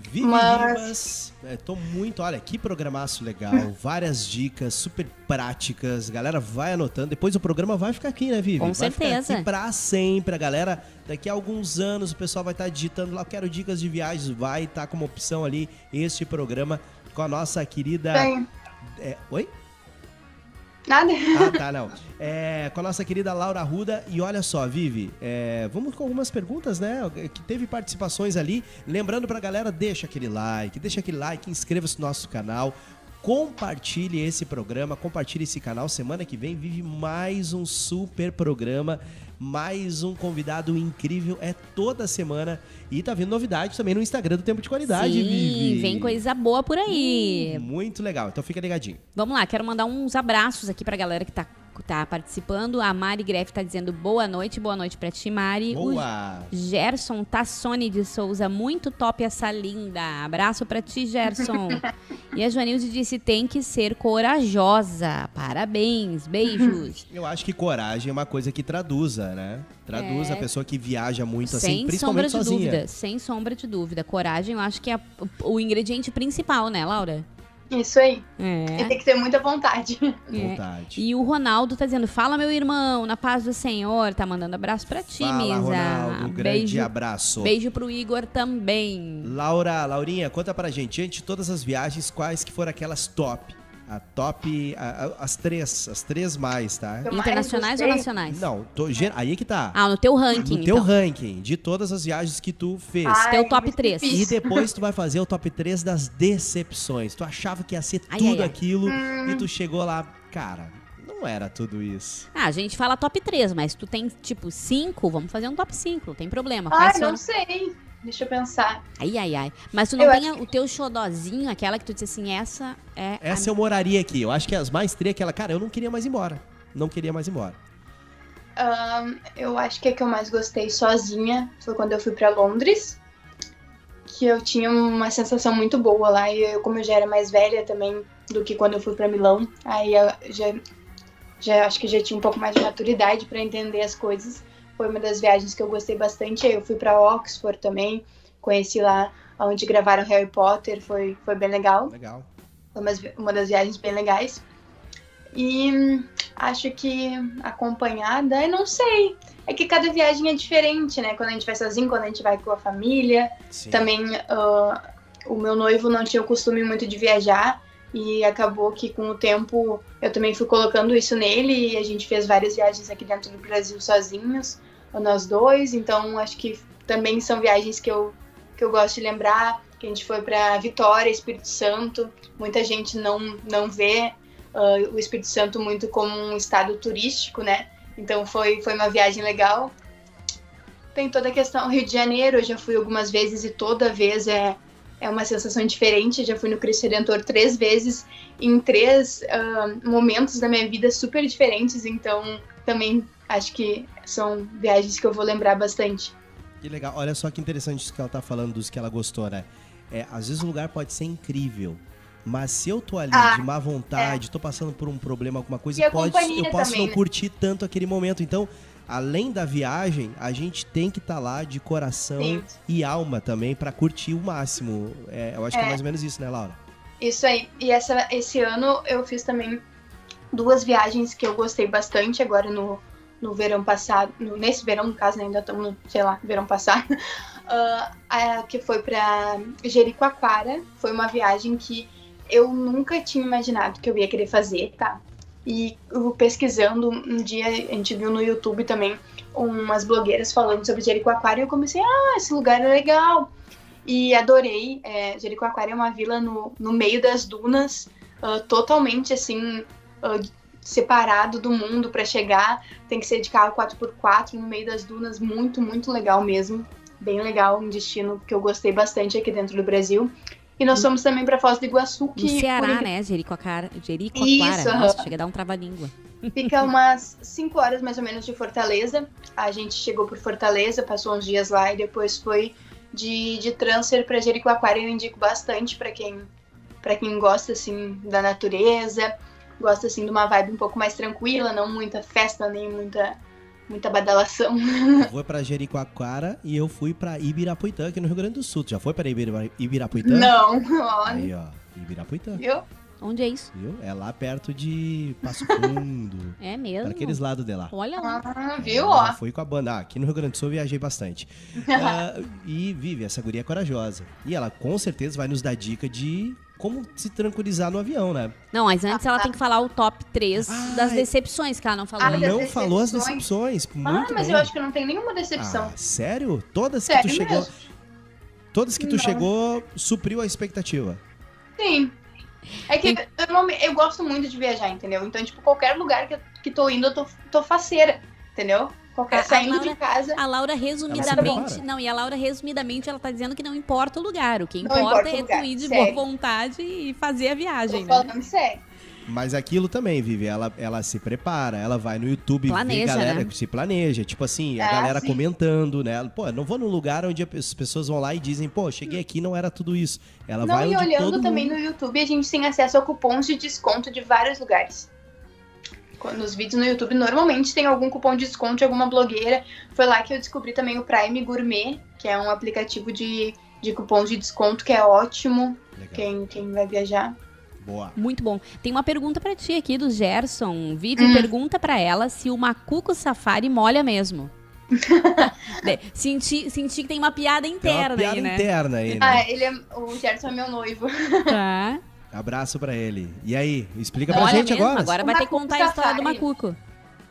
[SPEAKER 1] Vivi
[SPEAKER 3] Mas-
[SPEAKER 1] é, tô muito, olha, que programaço legal, várias dicas super práticas, galera vai anotando, depois o programa vai ficar aqui, né, Vivi?
[SPEAKER 2] Com
[SPEAKER 1] vai Ficar
[SPEAKER 2] certeza.
[SPEAKER 1] aqui pra sempre, a galera, daqui a alguns anos o pessoal vai estar digitando lá, quero dicas de viagens, vai estar como opção ali este programa com a nossa querida... É, oi?
[SPEAKER 3] Nada.
[SPEAKER 1] Ah, tá, não. É, com a nossa querida Laura Ruda. E olha só, Vivi, é, vamos com algumas perguntas, né? Que teve participações ali. Lembrando pra galera, deixa aquele like, deixa aquele like, inscreva-se no nosso canal. Compartilhe esse programa, compartilhe esse canal. Semana que vem vive mais um super programa, mais um convidado incrível. É toda semana. E tá vindo novidade também no Instagram do Tempo de Qualidade,
[SPEAKER 2] Sim,
[SPEAKER 1] Vivi.
[SPEAKER 2] vem coisa boa por aí.
[SPEAKER 1] Hum, muito legal. Então fica ligadinho.
[SPEAKER 2] Vamos lá, quero mandar uns abraços aqui pra galera que tá, tá participando. A Mari Greff tá dizendo boa noite, boa noite pra ti, Mari. O
[SPEAKER 1] Boa!
[SPEAKER 2] Gerson Tassoni de Souza, muito top essa linda. Abraço pra ti, Gerson. e a Joanilde disse: tem que ser corajosa. Parabéns, beijos.
[SPEAKER 1] Eu acho que coragem é uma coisa que traduza, né? Traduz
[SPEAKER 2] É.
[SPEAKER 1] a pessoa que viaja muito assim,
[SPEAKER 2] sem sombra
[SPEAKER 1] principalmente
[SPEAKER 2] de
[SPEAKER 1] sozinha.
[SPEAKER 2] dúvida, sem sombra de dúvida. Coragem, eu acho que é o- o ingrediente principal, né, Laura?
[SPEAKER 3] Isso aí. E
[SPEAKER 2] É.
[SPEAKER 3] tem que ter muita vontade.
[SPEAKER 2] É.
[SPEAKER 1] Vontade.
[SPEAKER 2] E o Ronaldo tá dizendo: Fala, meu irmão, na paz do Senhor. Tá mandando abraço pra ti,
[SPEAKER 1] Fala,
[SPEAKER 2] Misa.
[SPEAKER 1] Ronaldo, um grande
[SPEAKER 2] Beijo,
[SPEAKER 1] abraço.
[SPEAKER 2] beijo pro Igor também.
[SPEAKER 1] Laura, Laurinha, conta pra gente, diante de todas as viagens, quais que foram aquelas top? A top, a- a- as três, as três mais, tá?
[SPEAKER 3] Mais
[SPEAKER 2] Internacionais ou nacionais?
[SPEAKER 1] Não, tô, aí é que tá.
[SPEAKER 2] Ah, no teu ranking,
[SPEAKER 1] no teu
[SPEAKER 2] então.
[SPEAKER 1] ranking, de todas as viagens que tu fez.
[SPEAKER 3] Ai,
[SPEAKER 2] Teu top
[SPEAKER 3] muito
[SPEAKER 2] 3.
[SPEAKER 1] E depois tu vai fazer o top 3 das decepções. Tu achava que ia ser
[SPEAKER 2] Ai,
[SPEAKER 1] tudo
[SPEAKER 2] ai,
[SPEAKER 1] aquilo
[SPEAKER 3] Hum.
[SPEAKER 1] e tu chegou lá, cara, não era tudo isso.
[SPEAKER 2] Ah, a gente fala top 3, mas tu tem tipo 5, vamos fazer um top 5, não tem problema. Quais
[SPEAKER 3] não sei. Deixa eu pensar.
[SPEAKER 2] Ai, ai, ai. Mas tu não
[SPEAKER 3] Eu
[SPEAKER 2] tem o teu xodozinho, aquela que tu disse assim, essa é.
[SPEAKER 1] Essa
[SPEAKER 2] a...
[SPEAKER 1] eu moraria aqui. Eu acho que as mais tri é aquela, cara, eu não queria mais ir embora. Não queria mais ir embora.
[SPEAKER 3] Ahn, eu acho que a que eu mais gostei sozinha foi quando eu fui pra Londres. Que eu tinha uma sensação muito boa lá. E eu, como eu já era mais velha também do que quando eu fui pra Milão, aí eu já, já acho que já tinha um pouco mais de maturidade pra entender as coisas. Foi uma das viagens que eu gostei bastante. Eu fui pra Oxford também, conheci lá onde gravaram Harry Potter, foi, foi bem legal.
[SPEAKER 1] Legal.
[SPEAKER 3] Foi umas vi- uma das viagens bem legais. E hum, acho que acompanhada, eu não sei. É que cada viagem é diferente, né? Quando a gente vai sozinho, quando a gente vai com a família.
[SPEAKER 1] Sim.
[SPEAKER 3] Também ah, o meu noivo não tinha o costume muito de viajar. E acabou que com o tempo eu também fui colocando isso nele. E a gente fez várias viagens aqui dentro do Brasil sozinhos, nós dois. Então acho que também são viagens que eu, que eu gosto de lembrar. Que a gente foi para Vitória, Espírito Santo. Muita gente não, não vê ah, o Espírito Santo muito como um estado turístico, né? Então foi, foi uma viagem legal. Tem toda a questão Rio de Janeiro, eu já fui algumas vezes e toda vez é, é uma sensação diferente. Já fui no Cristo Redentor três vezes, em três ah, momentos da minha vida super diferentes. Então também acho que são viagens que eu vou lembrar bastante.
[SPEAKER 1] Que legal. Olha só que interessante isso que ela tá falando dos que ela gostou, né? É, às vezes o lugar pode ser incrível. Mas se eu tô ali
[SPEAKER 3] Ah,
[SPEAKER 1] de má vontade, tô passando por um problema, alguma coisa, pode, eu posso
[SPEAKER 3] também,
[SPEAKER 1] não
[SPEAKER 3] né?
[SPEAKER 1] curtir tanto aquele momento. Então, além da viagem, a gente tem que estar lá de coração
[SPEAKER 3] Sim.
[SPEAKER 1] e alma também pra curtir o máximo. É, eu acho que é
[SPEAKER 3] É.
[SPEAKER 1] mais ou menos isso, né, Laura?
[SPEAKER 3] Isso aí. E essa, esse ano eu fiz também duas viagens que eu gostei bastante agora no, no verão passado. nesse verão, no caso, né, ainda estamos sei lá, verão passado. Ah, a que foi pra Jericoacoara. Foi uma viagem que eu nunca tinha imaginado que eu ia querer fazer, tá? E eu pesquisando, um dia a gente viu no YouTube também umas blogueiras falando sobre Jericoacoara e eu comecei, ah, esse lugar é legal. E adorei. É, Jericoacoara é uma vila no, no meio das dunas, ah, totalmente assim, ah, separado do mundo para chegar. Tem que ser de carro 4x4 no meio das dunas, muito, muito legal mesmo. Bem legal, um destino que eu gostei bastante aqui dentro do Brasil. E nós fomos também para Foz do Iguaçu, que
[SPEAKER 2] No Ceará,
[SPEAKER 3] por-
[SPEAKER 2] né? Jericoacoara. Jericoacoara.
[SPEAKER 3] Isso,
[SPEAKER 2] Nossa, chega a dar um trava-língua.
[SPEAKER 3] Fica umas 5 horas mais ou menos de Fortaleza. A gente chegou por Fortaleza, passou uns dias lá e depois foi de, de transfer para Jericoacoara. Eu indico bastante para quem para quem gosta assim da natureza, gosta assim de uma vibe um pouco mais tranquila, não muita festa nem muita muita badalação.
[SPEAKER 1] Eu fui pra Jericoacoara e eu fui pra Ibirapuitã, aqui no Rio Grande do Sul. Tu já foi pra Ibira- Ibirapuitã?
[SPEAKER 3] Não, olha,
[SPEAKER 1] Aí, ó. Ibirapuitã.
[SPEAKER 3] viu?
[SPEAKER 2] Onde é isso?
[SPEAKER 1] Viu? É lá perto de Passo Fundo.
[SPEAKER 2] É
[SPEAKER 1] para
[SPEAKER 2] mesmo?
[SPEAKER 1] aqueles lados de lá.
[SPEAKER 2] Olha lá.
[SPEAKER 3] Ah, viu, ó.
[SPEAKER 1] fui com a banda. Ah, aqui no Rio Grande do Sul eu viajei bastante. Ah, e Vive, essa guria é corajosa. E ela com certeza vai nos dar dica de como se tranquilizar no avião, né?
[SPEAKER 2] Não, mas antes ela tem que falar o top 3
[SPEAKER 1] Ai.
[SPEAKER 2] das decepções que ela não falou.
[SPEAKER 3] Ah,
[SPEAKER 1] não falou as
[SPEAKER 3] decepções. Ah,
[SPEAKER 1] Muito
[SPEAKER 3] mas
[SPEAKER 1] bem.
[SPEAKER 3] eu acho que não tem nenhuma decepção.
[SPEAKER 1] Ah, sério? Todas que
[SPEAKER 3] Sério
[SPEAKER 1] tu chegou.
[SPEAKER 3] mesmo.
[SPEAKER 1] Todas que tu
[SPEAKER 3] Não.
[SPEAKER 1] chegou supriu a expectativa.
[SPEAKER 3] Sim. É que eu, não eu gosto muito de viajar, entendeu? Então, tipo, qualquer lugar que, que tô indo, eu tô, tô faceira, entendeu? Qualquer,
[SPEAKER 2] A- a
[SPEAKER 3] saindo
[SPEAKER 2] Laura-
[SPEAKER 3] de casa.
[SPEAKER 2] A Laura resumidamente. Não, e a Laura resumidamente ela tá dizendo que não importa o lugar. O que
[SPEAKER 3] Não
[SPEAKER 2] importa,
[SPEAKER 3] importa
[SPEAKER 2] é
[SPEAKER 3] lugar,
[SPEAKER 2] tu ir de
[SPEAKER 3] sério.
[SPEAKER 2] boa vontade e fazer a
[SPEAKER 3] Tô
[SPEAKER 2] viagem, né?
[SPEAKER 3] falando sério.
[SPEAKER 1] Mas aquilo também, Vivi, ela, ela se prepara, ela vai no YouTube
[SPEAKER 2] Planeja,
[SPEAKER 1] ver galera
[SPEAKER 2] né?
[SPEAKER 1] que se planeja. Tipo assim, a
[SPEAKER 3] Ah,
[SPEAKER 1] galera
[SPEAKER 3] sim.
[SPEAKER 1] comentando, né? Pô, eu não vou num lugar onde as pessoas vão lá e dizem, pô, cheguei aqui não era tudo isso. Ela
[SPEAKER 3] não,
[SPEAKER 1] vai
[SPEAKER 3] e
[SPEAKER 1] onde
[SPEAKER 3] olhando
[SPEAKER 1] todo
[SPEAKER 3] também
[SPEAKER 1] mundo...
[SPEAKER 3] no YouTube, a gente tem acesso a cupons de desconto de vários lugares. Nos vídeos no YouTube, normalmente tem algum cupom de desconto de alguma blogueira. Foi lá que eu descobri também o Prime Gourmet, que é um aplicativo de, de cupons de desconto que é ótimo
[SPEAKER 1] Legal.
[SPEAKER 3] quem, quem vai viajar.
[SPEAKER 1] Boa.
[SPEAKER 2] Muito bom. Tem uma pergunta pra ti aqui do Gerson. Vivi
[SPEAKER 3] Hum.
[SPEAKER 2] pergunta pra ela se o macuco safari molha mesmo. Senti, senti que tem uma piada
[SPEAKER 1] Tem
[SPEAKER 2] interna
[SPEAKER 1] uma piada
[SPEAKER 2] aí, né?
[SPEAKER 1] interna aí, né?
[SPEAKER 3] Ah, ele é, o Gerson é meu noivo.
[SPEAKER 2] Tá.
[SPEAKER 1] Abraço pra ele. E aí, explica pra
[SPEAKER 2] Olha
[SPEAKER 1] gente
[SPEAKER 2] mesmo,
[SPEAKER 1] agora.
[SPEAKER 2] agora
[SPEAKER 3] O
[SPEAKER 2] vai ter que contar a história do macuco.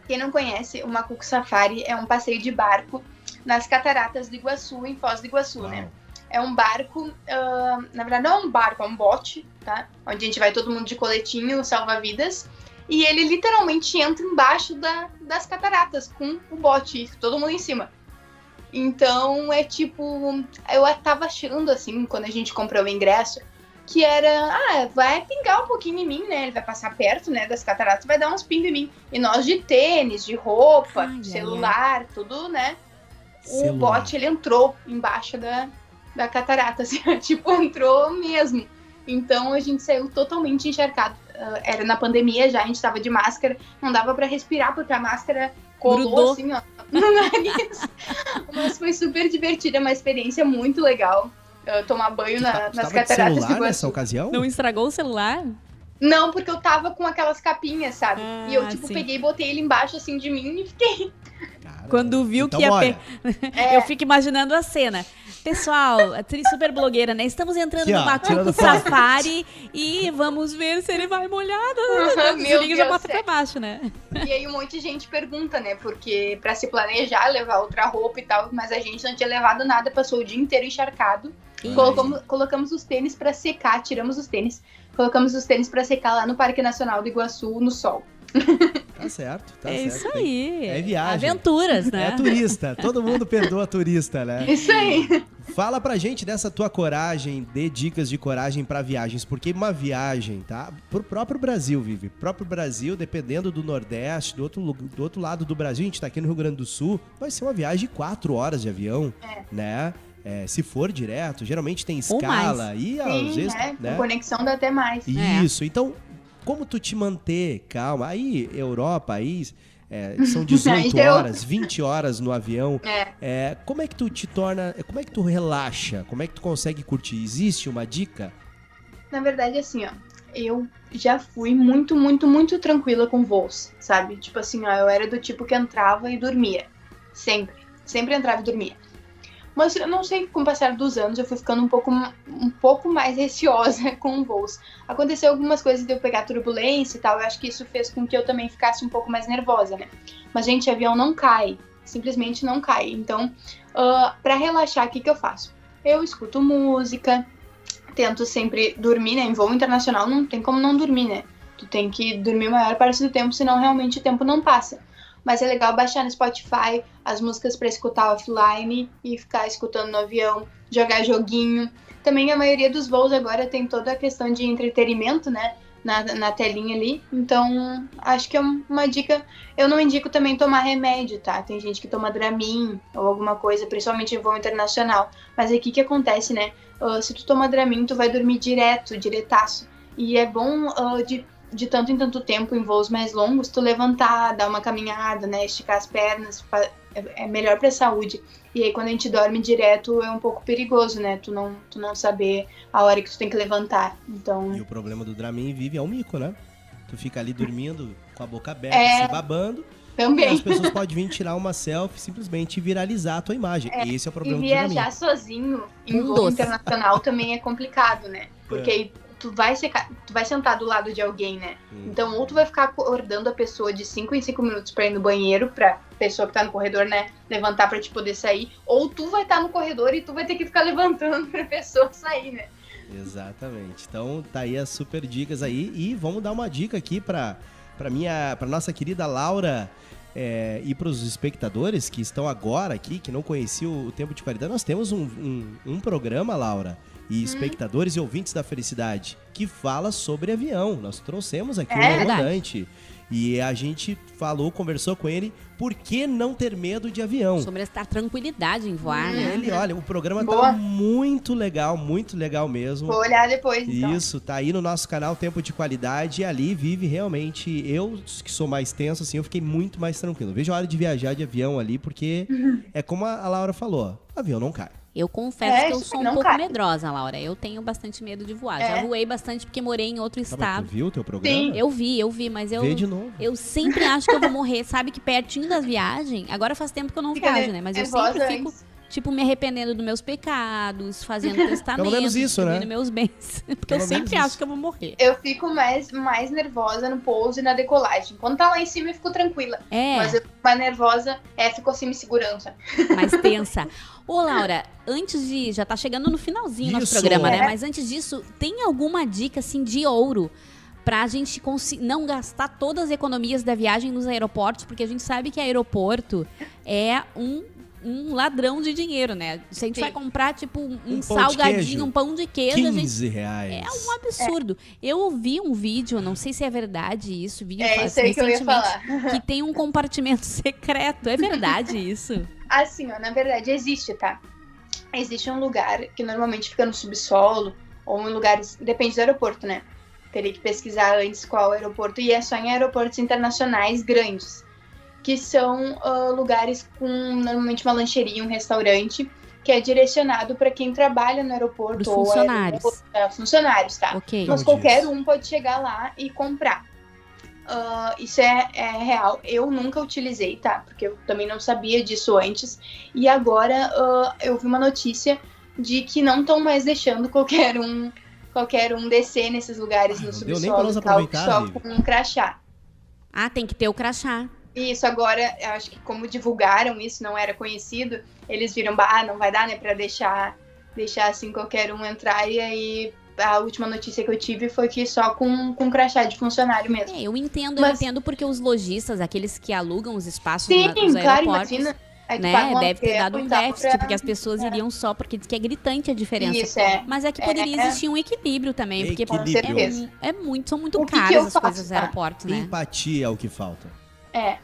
[SPEAKER 3] Quem não conhece, o Macuco Safari é um passeio de barco nas cataratas do Iguaçu, em Foz do Iguaçu, né?
[SPEAKER 1] Uau.
[SPEAKER 3] É um barco, ah, na verdade não é um barco, é um bote, tá? Onde a gente vai todo mundo de coletinho, salva-vidas. e ele literalmente entra embaixo da, das cataratas com o bote, todo mundo em cima. Então é tipo, eu tava achando assim, quando a gente comprou o ingresso, que era, ah, vai pingar um pouquinho em mim, né? Ele vai passar perto, né, das cataratas, vai dar uns pingos em mim. E nós de tênis, de roupa,
[SPEAKER 2] Ai, ai,
[SPEAKER 3] celular, tudo, né?
[SPEAKER 1] Celular.
[SPEAKER 3] O bote, ele entrou embaixo da, da catarata, assim, tipo, entrou mesmo. Então a gente saiu totalmente encharcado. Ah, era na pandemia já, a gente tava de máscara, não dava pra respirar, porque a máscara colou
[SPEAKER 2] Grudou.
[SPEAKER 3] assim, ó, no nariz. Mas foi super divertida, uma experiência muito legal. Tomar banho na-
[SPEAKER 1] tá-
[SPEAKER 3] nas cataratas do
[SPEAKER 1] celular
[SPEAKER 3] Iguaçu.
[SPEAKER 1] nessa ocasião?
[SPEAKER 2] Não estragou o celular?
[SPEAKER 3] Não, porque eu tava com aquelas capinhas, sabe? e eu,
[SPEAKER 2] Ah,
[SPEAKER 3] tipo,
[SPEAKER 2] sim.
[SPEAKER 3] peguei e botei ele embaixo, assim, de mim e fiquei.
[SPEAKER 1] Cara,
[SPEAKER 2] Quando viu
[SPEAKER 1] então,
[SPEAKER 2] que ia
[SPEAKER 1] olha,
[SPEAKER 3] É,
[SPEAKER 2] Eu fico imaginando a cena. Pessoal, a atriz super blogueira, né? Estamos entrando
[SPEAKER 1] Aqui,
[SPEAKER 2] no Batuco. Safari e vamos ver se ele vai molhado.
[SPEAKER 3] Meu
[SPEAKER 2] Desliga e já
[SPEAKER 3] Deus,
[SPEAKER 2] bota pra baixo, né?
[SPEAKER 3] E aí um monte de gente pergunta, né? Porque pra se planejar, levar outra roupa e tal, mas a gente não tinha levado nada, passou o dia inteiro encharcado. Colocamos, colocamos os tênis pra secar, tiramos os tênis, colocamos os tênis pra secar lá no Parque Nacional do Iguaçu, no sol.
[SPEAKER 1] Tá certo, tá
[SPEAKER 2] é
[SPEAKER 1] certo.
[SPEAKER 2] isso
[SPEAKER 1] tem-
[SPEAKER 2] aí.
[SPEAKER 1] É viagem.
[SPEAKER 2] Aventuras, né?
[SPEAKER 1] É turista, todo mundo perdoa turista, né?
[SPEAKER 3] Isso aí.
[SPEAKER 1] Fala pra gente dessa tua coragem, dê dicas de coragem pra viagens, porque uma viagem, tá? Pro próprio Brasil, Vive. Próprio Brasil, dependendo do Nordeste, do outro, do outro lado do Brasil, a gente tá aqui no Rio Grande do Sul, vai ser uma viagem de quatro horas de avião,
[SPEAKER 3] É.
[SPEAKER 1] né? É, se for direto, geralmente tem escala e às
[SPEAKER 3] Sim,
[SPEAKER 1] vezes,
[SPEAKER 3] né?
[SPEAKER 1] né?
[SPEAKER 3] Conexão dá até mais.
[SPEAKER 2] É.
[SPEAKER 1] Isso, então, como tu te manter calma? Aí, Europa, aí é, são 18
[SPEAKER 3] Aí eu-
[SPEAKER 1] horas, 20 horas no avião.
[SPEAKER 3] É.
[SPEAKER 1] É, como é que tu te torna. Como é que tu relaxa? Como é que tu consegue curtir? Existe uma dica?
[SPEAKER 3] Na verdade, assim, ó, eu já fui muito, muito, muito tranquila com voos, sabe? Tipo assim, ó, eu era do tipo que entrava e dormia. Sempre. Sempre entrava e dormia. Mas eu não sei, com o passar dos anos, eu fui ficando um pouco, um pouco mais receosa com voos. Aconteceu algumas coisas de eu pegar turbulência e tal, eu acho que isso fez com que eu também ficasse um pouco mais nervosa, né? Mas, gente, avião não cai. Simplesmente não cai. Então, ah, pra relaxar, o que, que eu faço? Eu escuto música, tento sempre dormir, né? Em voo internacional não tem como não dormir, né? Tu tem que dormir a maior parte do tempo, senão realmente o tempo não passa. Mas é legal baixar no Spotify as músicas pra escutar offline e ficar escutando no avião, jogar joguinho. Também a maioria dos voos agora tem toda a questão de entretenimento, né? Na, na telinha ali. Então, acho que é uma dica. Eu não indico também tomar remédio, tá? Tem gente que toma Dramin ou alguma coisa, principalmente em voo internacional. Mas o que, acontece, né? Ah, se tu toma Dramin, tu vai dormir direto, diretaço. E é bom ah, de, de tanto em tanto tempo, em voos mais longos, tu levantar, dar uma caminhada, né? Esticar as pernas, é, é melhor pra saúde. E aí quando a gente dorme direto é um pouco perigoso, né? Tu não, tu não saber a hora que tu tem que levantar. Então,
[SPEAKER 1] E o problema do Dramin vive é o mico, né? Tu fica ali dormindo com a boca aberta,
[SPEAKER 3] É.
[SPEAKER 1] se babando, e
[SPEAKER 3] também.
[SPEAKER 1] as pessoas podem vir tirar uma selfie simplesmente viralizar a tua imagem. Esse é o
[SPEAKER 3] E
[SPEAKER 1] problema do Dramin.
[SPEAKER 3] viajar sozinho em
[SPEAKER 2] Um
[SPEAKER 3] voo
[SPEAKER 2] doce.
[SPEAKER 3] internacional também é complicado, né? Porque
[SPEAKER 1] É.
[SPEAKER 3] tu vai, secar, tu vai sentar do lado de alguém, né?
[SPEAKER 1] Hum.
[SPEAKER 3] Então, ou tu vai ficar acordando a pessoa de 5 em 5 minutos pra ir no banheiro, pra pessoa que tá no corredor, né, levantar pra te poder sair, ou tu vai estar no corredor e tu vai ter que ficar levantando pra pessoa sair, né?
[SPEAKER 1] Exatamente. Então tá aí as super dicas aí e vamos dar uma dica aqui para para minha para nossa querida Laura é, e para os espectadores que estão agora aqui que não conheciam o tempo de qualidade. Nós temos um, um, um programa, Laura, e espectadores e ouvintes da felicidade que fala sobre avião. Nós trouxemos aqui
[SPEAKER 3] É
[SPEAKER 1] um
[SPEAKER 2] verdade.
[SPEAKER 1] comandante e a gente falou, conversou com ele, por que não ter medo de avião?
[SPEAKER 2] Sobre essa tranquilidade em voar, né?
[SPEAKER 1] Ele, olha, o programa tá
[SPEAKER 3] Boa.
[SPEAKER 1] muito legal, muito legal mesmo.
[SPEAKER 3] Vou olhar depois, então.
[SPEAKER 1] Isso, tá aí no nosso canal Tempo de Qualidade e ali vive realmente. Eu, que sou mais tenso, assim, eu fiquei muito mais tranquilo. Vejo a hora de viajar de avião ali, porque é como a a Laura falou: avião não cai.
[SPEAKER 2] Eu confesso
[SPEAKER 3] É,
[SPEAKER 2] que eu
[SPEAKER 3] isso
[SPEAKER 2] sou um pouco
[SPEAKER 3] cai.
[SPEAKER 2] medrosa, Laura. Eu tenho bastante medo de voar.
[SPEAKER 3] É.
[SPEAKER 2] Já voei bastante porque morei em outro
[SPEAKER 1] Tá, tu
[SPEAKER 2] estado.
[SPEAKER 1] viu o teu programa?
[SPEAKER 3] Sim.
[SPEAKER 2] Eu vi, eu vi, mas eu.
[SPEAKER 1] Vê de novo.
[SPEAKER 2] Eu sempre acho que eu vou morrer, sabe? Que pertinho das viagens. Agora faz tempo que eu não
[SPEAKER 3] Fica
[SPEAKER 2] viajo, né? Mas eu sempre fico,
[SPEAKER 3] antes.
[SPEAKER 2] Tipo, me arrependendo dos meus pecados, fazendo testamento,
[SPEAKER 1] menos isso, né?
[SPEAKER 2] meus bens. Porque
[SPEAKER 1] Pelo
[SPEAKER 2] eu sempre
[SPEAKER 1] isso.
[SPEAKER 2] acho que eu vou morrer.
[SPEAKER 3] Eu fico mais, mais nervosa no pouso e na decolagem. Quando tá lá em cima, eu fico tranquila.
[SPEAKER 2] É,
[SPEAKER 3] Mas eu fico mais nervosa, é, fico assim, me segurando. sabe?
[SPEAKER 2] mais tensa. Ô, Laura, antes de. Já tá chegando no finalzinho nosso
[SPEAKER 1] Isso.
[SPEAKER 2] programa, né?
[SPEAKER 3] É.
[SPEAKER 2] Mas antes disso, tem alguma dica, assim, de ouro pra gente consi- não gastar todas as economias da viagem nos aeroportos, porque a gente sabe que aeroporto é um, um ladrão de dinheiro, né? Se a gente
[SPEAKER 3] Sim.
[SPEAKER 2] vai comprar, tipo, um,
[SPEAKER 1] Um
[SPEAKER 2] salgadinho, um pão de queijo, a gente
[SPEAKER 1] 15 reais.
[SPEAKER 2] é um absurdo. Eu ouvi um vídeo, não sei se é verdade isso, vi
[SPEAKER 3] É isso aí que eu ia falar.
[SPEAKER 2] que tem um compartimento secreto. É verdade isso?
[SPEAKER 3] Assim, ó, na verdade existe, tá? Existe um lugar que normalmente fica no subsolo, ou em lugares. Depende do aeroporto, né? Teria que pesquisar antes qual aeroporto, e é só em aeroportos internacionais grandes, que são ah, lugares com normalmente uma lancheria, um restaurante, que é direcionado para quem trabalha no aeroporto ou
[SPEAKER 2] funcionários.
[SPEAKER 3] aeroporto- funcionários, tá?
[SPEAKER 2] Ok.
[SPEAKER 3] Mas
[SPEAKER 1] Como
[SPEAKER 3] qualquer
[SPEAKER 1] diz.
[SPEAKER 3] um pode chegar lá e comprar. Ah, isso é, é real. Eu nunca utilizei, tá? Porque eu também não sabia disso antes. E agora ah, eu vi uma notícia de que não estão mais deixando qualquer um qualquer um descer nesses lugares
[SPEAKER 1] Ah,
[SPEAKER 3] no subsolo e tal, só com um crachá.
[SPEAKER 2] Ah, tem que ter o crachá.
[SPEAKER 3] Isso agora, eu acho que como divulgaram isso, não era conhecido, eles viram, bah, não vai dar, né, pra deixar, deixar assim qualquer um entrar. E aí a última notícia que eu tive foi que só com, com crachá de funcionário mesmo.
[SPEAKER 2] É, eu entendo, eu
[SPEAKER 3] Mas-
[SPEAKER 2] entendo porque os lojistas, aqueles que alugam os espaços
[SPEAKER 3] Sim,
[SPEAKER 2] na, nos
[SPEAKER 3] claro,
[SPEAKER 2] aeroportos,
[SPEAKER 3] imagina. Tu
[SPEAKER 2] né, deve ter dado um
[SPEAKER 3] e
[SPEAKER 2] déficit,
[SPEAKER 3] pra-
[SPEAKER 2] porque as pessoas iriam só, porque diz que é gritante a diferença.
[SPEAKER 3] Isso, é.
[SPEAKER 2] Mas é que poderia
[SPEAKER 3] É.
[SPEAKER 2] existir um equilíbrio também, porque
[SPEAKER 1] Equilíbrio.
[SPEAKER 2] é,
[SPEAKER 3] certeza.
[SPEAKER 2] é muito, são muito caras
[SPEAKER 3] eu
[SPEAKER 2] as coisas dos
[SPEAKER 3] tá?
[SPEAKER 2] aeroportos, né?
[SPEAKER 1] Empatia é o que falta.
[SPEAKER 3] É.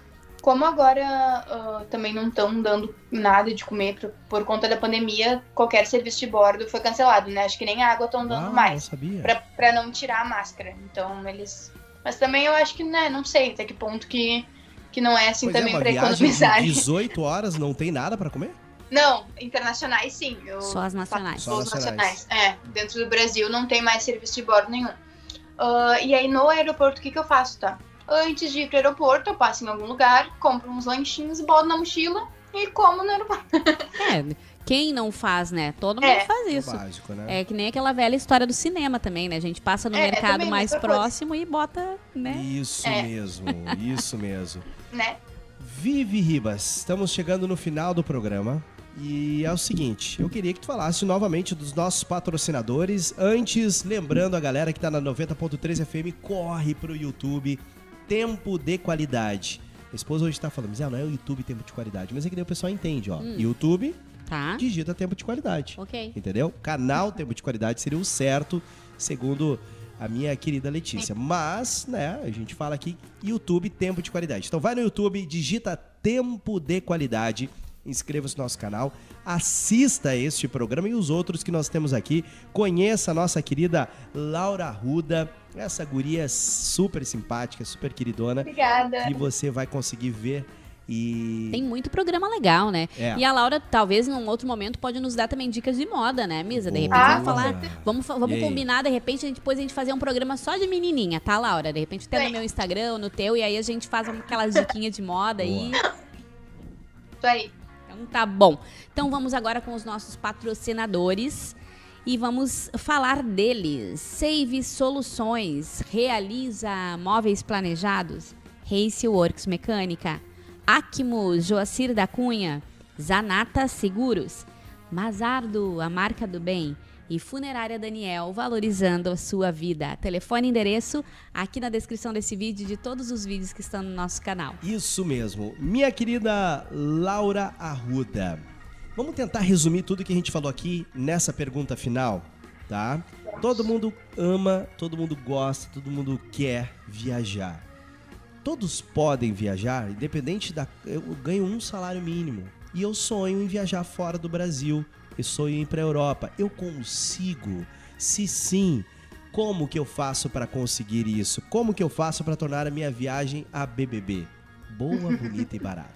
[SPEAKER 3] Como agora ah, também não estão dando nada de comer por, por conta da pandemia, qualquer serviço de bordo foi cancelado, né? Acho que nem água estão dando
[SPEAKER 1] Ah,
[SPEAKER 3] mais.
[SPEAKER 1] não sabia.
[SPEAKER 3] Pra, pra não tirar a máscara. Então eles. Mas também eu acho que, né, não sei até que ponto que, que não é assim
[SPEAKER 1] Pois é,
[SPEAKER 3] também pra
[SPEAKER 1] viagem
[SPEAKER 3] economizar.
[SPEAKER 1] de 18 horas não tem nada pra comer?
[SPEAKER 3] Não, internacionais sim. Eu
[SPEAKER 2] Só as nacionais.
[SPEAKER 1] Só
[SPEAKER 3] Só os
[SPEAKER 1] nacionais.
[SPEAKER 3] nacionais. É, dentro do Brasil não tem mais serviço de bordo nenhum. Ah, e aí no aeroporto, o que, que eu faço, tá? Antes de ir pro aeroporto, eu passo em algum lugar, compro uns lanchinhos, boto na mochila e como no aeroporto.
[SPEAKER 2] É, quem não faz, né? Todo mundo
[SPEAKER 3] É.
[SPEAKER 2] faz
[SPEAKER 1] É
[SPEAKER 2] isso.
[SPEAKER 1] básico, né?
[SPEAKER 2] É que nem aquela velha história do cinema também, né? A gente passa no
[SPEAKER 3] É,
[SPEAKER 2] mercado mais
[SPEAKER 3] mesma coisa.
[SPEAKER 2] próximo e bota, né?
[SPEAKER 1] Isso
[SPEAKER 3] É.
[SPEAKER 1] mesmo, isso mesmo.
[SPEAKER 3] Né?
[SPEAKER 1] Vivi Ribas, estamos chegando no final do programa. E é o seguinte, eu queria que tu falasse novamente dos nossos patrocinadores. Antes, lembrando a galera que tá na 90.3 FM, corre pro YouTube Tempo de Qualidade. A esposa hoje tá falando, mas ah, não é o YouTube Tempo de Qualidade, mas é que daí o pessoal entende, ó.
[SPEAKER 2] Hum.
[SPEAKER 1] YouTube
[SPEAKER 2] Tá?
[SPEAKER 1] digita Tempo de Qualidade.
[SPEAKER 2] Ok.
[SPEAKER 1] Entendeu? Canal Tempo de Qualidade seria o certo, segundo a minha querida Letícia. Mas, né, a gente fala aqui YouTube Tempo de Qualidade. Então vai no YouTube, digita Tempo de Qualidade, inscreva-se no nosso canal, assista este programa e os outros que nós temos aqui. Conheça a nossa querida Laura Ruda, essa guria super simpática, super queridona,
[SPEAKER 3] Obrigada.
[SPEAKER 1] que você vai conseguir ver e...
[SPEAKER 2] Tem muito programa legal, né?
[SPEAKER 1] É.
[SPEAKER 2] E a Laura, talvez, num outro momento, pode nos dar também dicas de moda, né, Misa? De repente,
[SPEAKER 3] Ah,
[SPEAKER 2] vamos falar. Vamos, vamos
[SPEAKER 1] E
[SPEAKER 2] combinar, de repente, a gente- depois a gente fazer um programa só de menininha, tá, Laura? De repente, até no
[SPEAKER 3] Bem.
[SPEAKER 2] meu Instagram, no teu, e aí a gente faz aquelas diquinhas de moda aí.
[SPEAKER 3] Isso aí.
[SPEAKER 2] Então tá bom. Então vamos agora com os nossos patrocinadores e vamos falar deles. Save Soluções, realiza móveis planejados. Race Works Mecânica, Acmos, Joacir da Cunha, Zanata Seguros, Mazardo, a marca do bem e Funerária Daniel, valorizando a sua vida. Telefone e endereço aqui na descrição desse vídeo e de todos os vídeos que estão no nosso canal.
[SPEAKER 1] Isso mesmo. Minha querida Laura Arruda. Vamos tentar resumir tudo que a gente falou aqui nessa pergunta final, tá? Todo mundo ama, todo mundo gosta, todo mundo quer viajar. Todos podem viajar, independente da. Eu ganho um salário mínimo e eu sonho em viajar fora do Brasil. Eu sonho em ir para Europa. Eu consigo? Se sim, como que eu faço para conseguir isso? Como que eu faço para tornar a minha viagem a BBB? Boa, bonita e barata.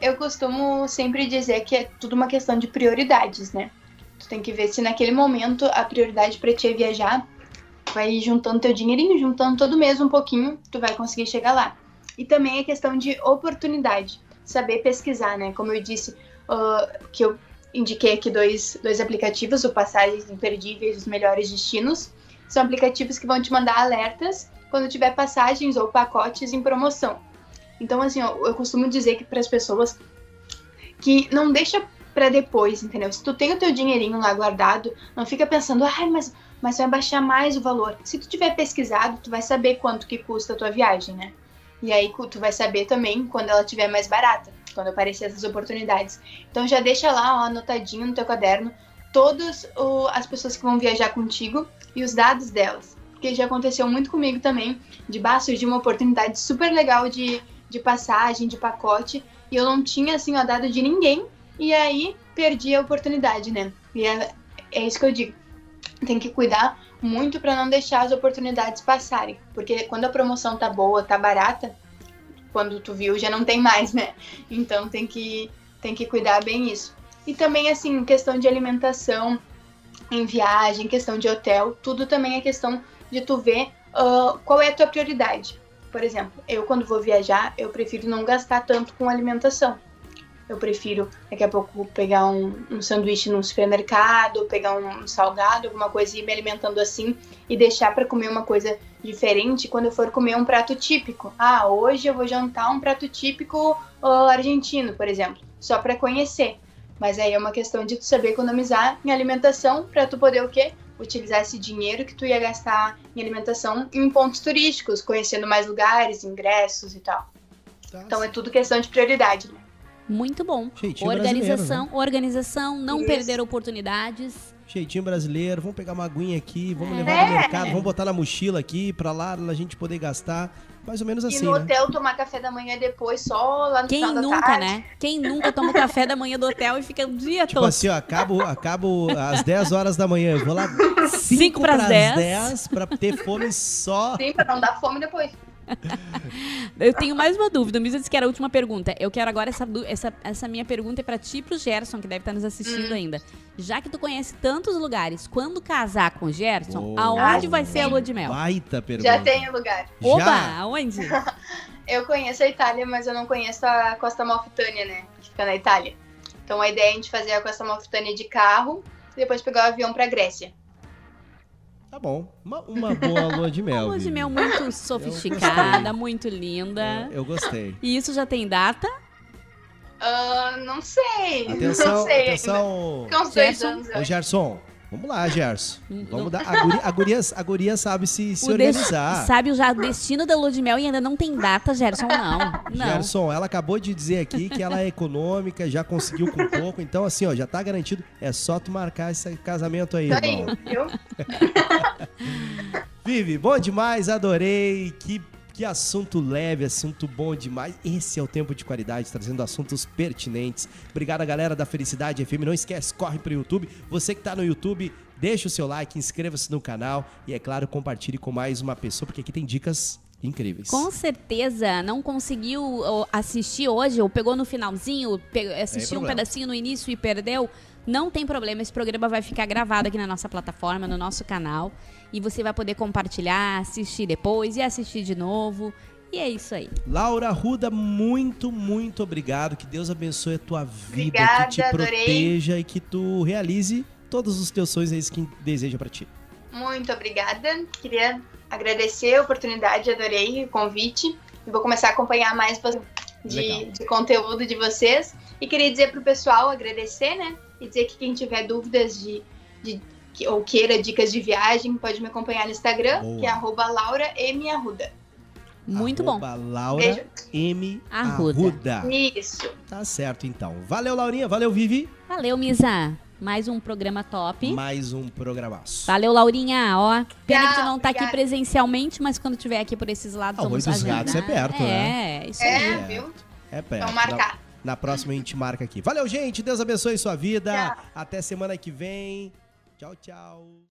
[SPEAKER 3] Eu costumo sempre dizer que é tudo uma questão de prioridades, né? Tu tem que ver se naquele momento a prioridade pra ti é viajar, vai juntando teu dinheirinho, juntando todo mês um pouquinho, tu vai conseguir chegar lá. E também é questão de oportunidade, saber pesquisar, né? Como eu disse, ah, que eu indiquei aqui dois, dois aplicativos, o Passagens Imperdíveis e os Melhores Destinos. São aplicativos que vão te mandar alertas quando tiver passagens ou pacotes em promoção. Então, assim, ó, eu costumo dizer que para as pessoas que não deixa para depois, entendeu? Se tu tem o teu dinheirinho lá guardado, não fica pensando, ai, mas mas vai baixar mais o valor. Se tu tiver pesquisado, tu vai saber quanto que custa a tua viagem, né? E aí tu vai saber também quando ela tiver mais barata, quando aparecer essas oportunidades. Então já deixa lá ó, anotadinho no teu caderno todas as pessoas que vão viajar contigo e os dados delas. Porque já aconteceu muito comigo também, de bah, surgiu uma oportunidade super legal de, de passagem, de pacote, e eu não tinha assim o dado de ninguém, e aí perdi a oportunidade, né? E é, é isso que eu digo. Tem que cuidar muito para não deixar as oportunidades passarem, porque quando a promoção tá boa, tá barata, quando tu viu já não tem mais, né? Então tem que tem que cuidar bem isso. E também assim, questão de alimentação em viagem, questão de hotel, tudo também é questão de tu ver uh, qual é a tua prioridade. Por exemplo, eu quando vou viajar, eu prefiro não gastar tanto com alimentação eu prefiro daqui a pouco pegar um, um sanduíche no supermercado, pegar um, salgado, alguma coisa e ir me alimentando assim e deixar para comer uma coisa diferente quando eu for comer um prato típico. Ah, hoje eu vou jantar um prato típico uh, argentino, por exemplo, só para conhecer. Mas aí é uma questão de tu saber economizar em alimentação para tu poder o quê? Utilizar esse dinheiro que tu ia gastar em alimentação em pontos turísticos, conhecendo mais lugares, ingressos e tal. Tá então é tudo questão de prioridade, né?
[SPEAKER 2] Muito bom. Jeitinho organização, né? organização, não Isso. perder oportunidades.
[SPEAKER 1] Jeitinho brasileiro, vamos pegar uma aguinha aqui, vamos é. levar no mercado, vamos botar na mochila aqui para lá a gente poder gastar. Mais ou menos assim. E
[SPEAKER 3] no né? hotel tomar café da manhã depois, só lá no
[SPEAKER 2] Quem
[SPEAKER 3] final
[SPEAKER 2] nunca,
[SPEAKER 3] da tarde.
[SPEAKER 2] né? Quem nunca toma o café da manhã do hotel e fica o dia
[SPEAKER 1] tipo
[SPEAKER 2] todo.
[SPEAKER 1] assim, ó, acabo, acabo às 10 horas da manhã, eu vou lá
[SPEAKER 2] 5 para as 10.
[SPEAKER 1] 10 para ter fome só.
[SPEAKER 3] Sim, para não dar fome depois.
[SPEAKER 2] Eu tenho mais uma dúvida. O Misa disse que era a última pergunta. Eu quero agora essa, essa, essa minha pergunta é para ti e pro Gerson, que deve estar nos assistindo hum. ainda. Já que tu conhece tantos lugares, quando casar com o Gerson, oh. aonde vai ser a lua de mel?
[SPEAKER 1] Baita pergunta.
[SPEAKER 3] Já tenho lugar.
[SPEAKER 2] Oba, Já? aonde?
[SPEAKER 3] eu conheço a Itália, mas eu não conheço a Costa Malfitânia, né? Que fica na Itália. Então a ideia é a gente fazer a Costa Malfitânia de carro e depois pegar o avião pra Grécia.
[SPEAKER 1] Tá bom. Uma, uma boa lua de mel. Uma
[SPEAKER 2] lua de mel muito sofisticada, muito linda.
[SPEAKER 1] Eu, eu, gostei.
[SPEAKER 2] E isso já tem data?
[SPEAKER 3] Uh, não sei.
[SPEAKER 1] Atenção,
[SPEAKER 3] não sei.
[SPEAKER 1] atenção.
[SPEAKER 3] Fica uns dois anos.
[SPEAKER 1] Ô, Gerson, Vamos lá, Gerson. Vamos dar. A guria, a guria, a guria sabe se, se organizar.
[SPEAKER 2] Sabe já o destino da lua de mel e ainda não tem data, Gerson, não. não.
[SPEAKER 1] Gerson, ela acabou de dizer aqui que ela é econômica, já conseguiu com pouco. Então, assim, ó, já tá garantido. É só tu marcar esse casamento aí, irmão. Vivi, bom demais, adorei. Que que assunto leve, assunto bom demais. Esse é o tempo de qualidade, trazendo assuntos pertinentes. Obrigado, galera da Felicidade FM. Não esquece, corre pro YouTube. Você que tá no YouTube, deixa o seu like, inscreva-se no canal e, é claro, compartilhe com mais uma pessoa, porque aqui tem dicas incríveis.
[SPEAKER 2] Com certeza. Não conseguiu assistir hoje, ou pegou no finalzinho, assistiu um pedacinho no início e perdeu? Não tem problema, esse programa vai ficar gravado aqui na nossa plataforma, no nosso canal. E você vai poder compartilhar, assistir depois e assistir de novo. E é isso aí.
[SPEAKER 1] Laura Ruda, muito, muito obrigado. Que Deus abençoe a tua vida,
[SPEAKER 3] Obrigada,
[SPEAKER 1] que te
[SPEAKER 3] adorei.
[SPEAKER 1] proteja e que tu realize todos os teus sonhos, é isso que deseja para ti.
[SPEAKER 3] Muito obrigada. Queria agradecer a oportunidade, adorei o convite. E vou começar a acompanhar mais de, de conteúdo de vocês. E queria dizer para o pessoal, agradecer, né? E dizer que quem tiver dúvidas de, de ou queira dicas de viagem, pode me acompanhar no Instagram, Boa. que é arroba Laura M. Arruda.
[SPEAKER 2] Muito
[SPEAKER 1] arroba
[SPEAKER 2] bom.
[SPEAKER 1] Laura Beijo. M. Arruda. Arruda.
[SPEAKER 3] Isso.
[SPEAKER 1] Tá certo, então. Valeu, Laurinha. Valeu, Vivi.
[SPEAKER 2] Valeu, Misa. Mais um programa top.
[SPEAKER 1] Mais um programaço.
[SPEAKER 2] Valeu, Laurinha. Ó, pena que tu não tá aqui presencialmente, mas quando tiver aqui por esses lados,
[SPEAKER 1] ah,
[SPEAKER 2] vamos
[SPEAKER 1] dos gatos é perto,
[SPEAKER 2] é,
[SPEAKER 1] né?
[SPEAKER 2] É, isso
[SPEAKER 3] é,
[SPEAKER 2] aí.
[SPEAKER 3] É, viu?
[SPEAKER 1] É perto.
[SPEAKER 3] Vamos marcar.
[SPEAKER 1] Na, na próxima a gente marca aqui. Valeu, gente. Deus abençoe sua vida. Tchau. Até semana que vem. Tchau, tchau.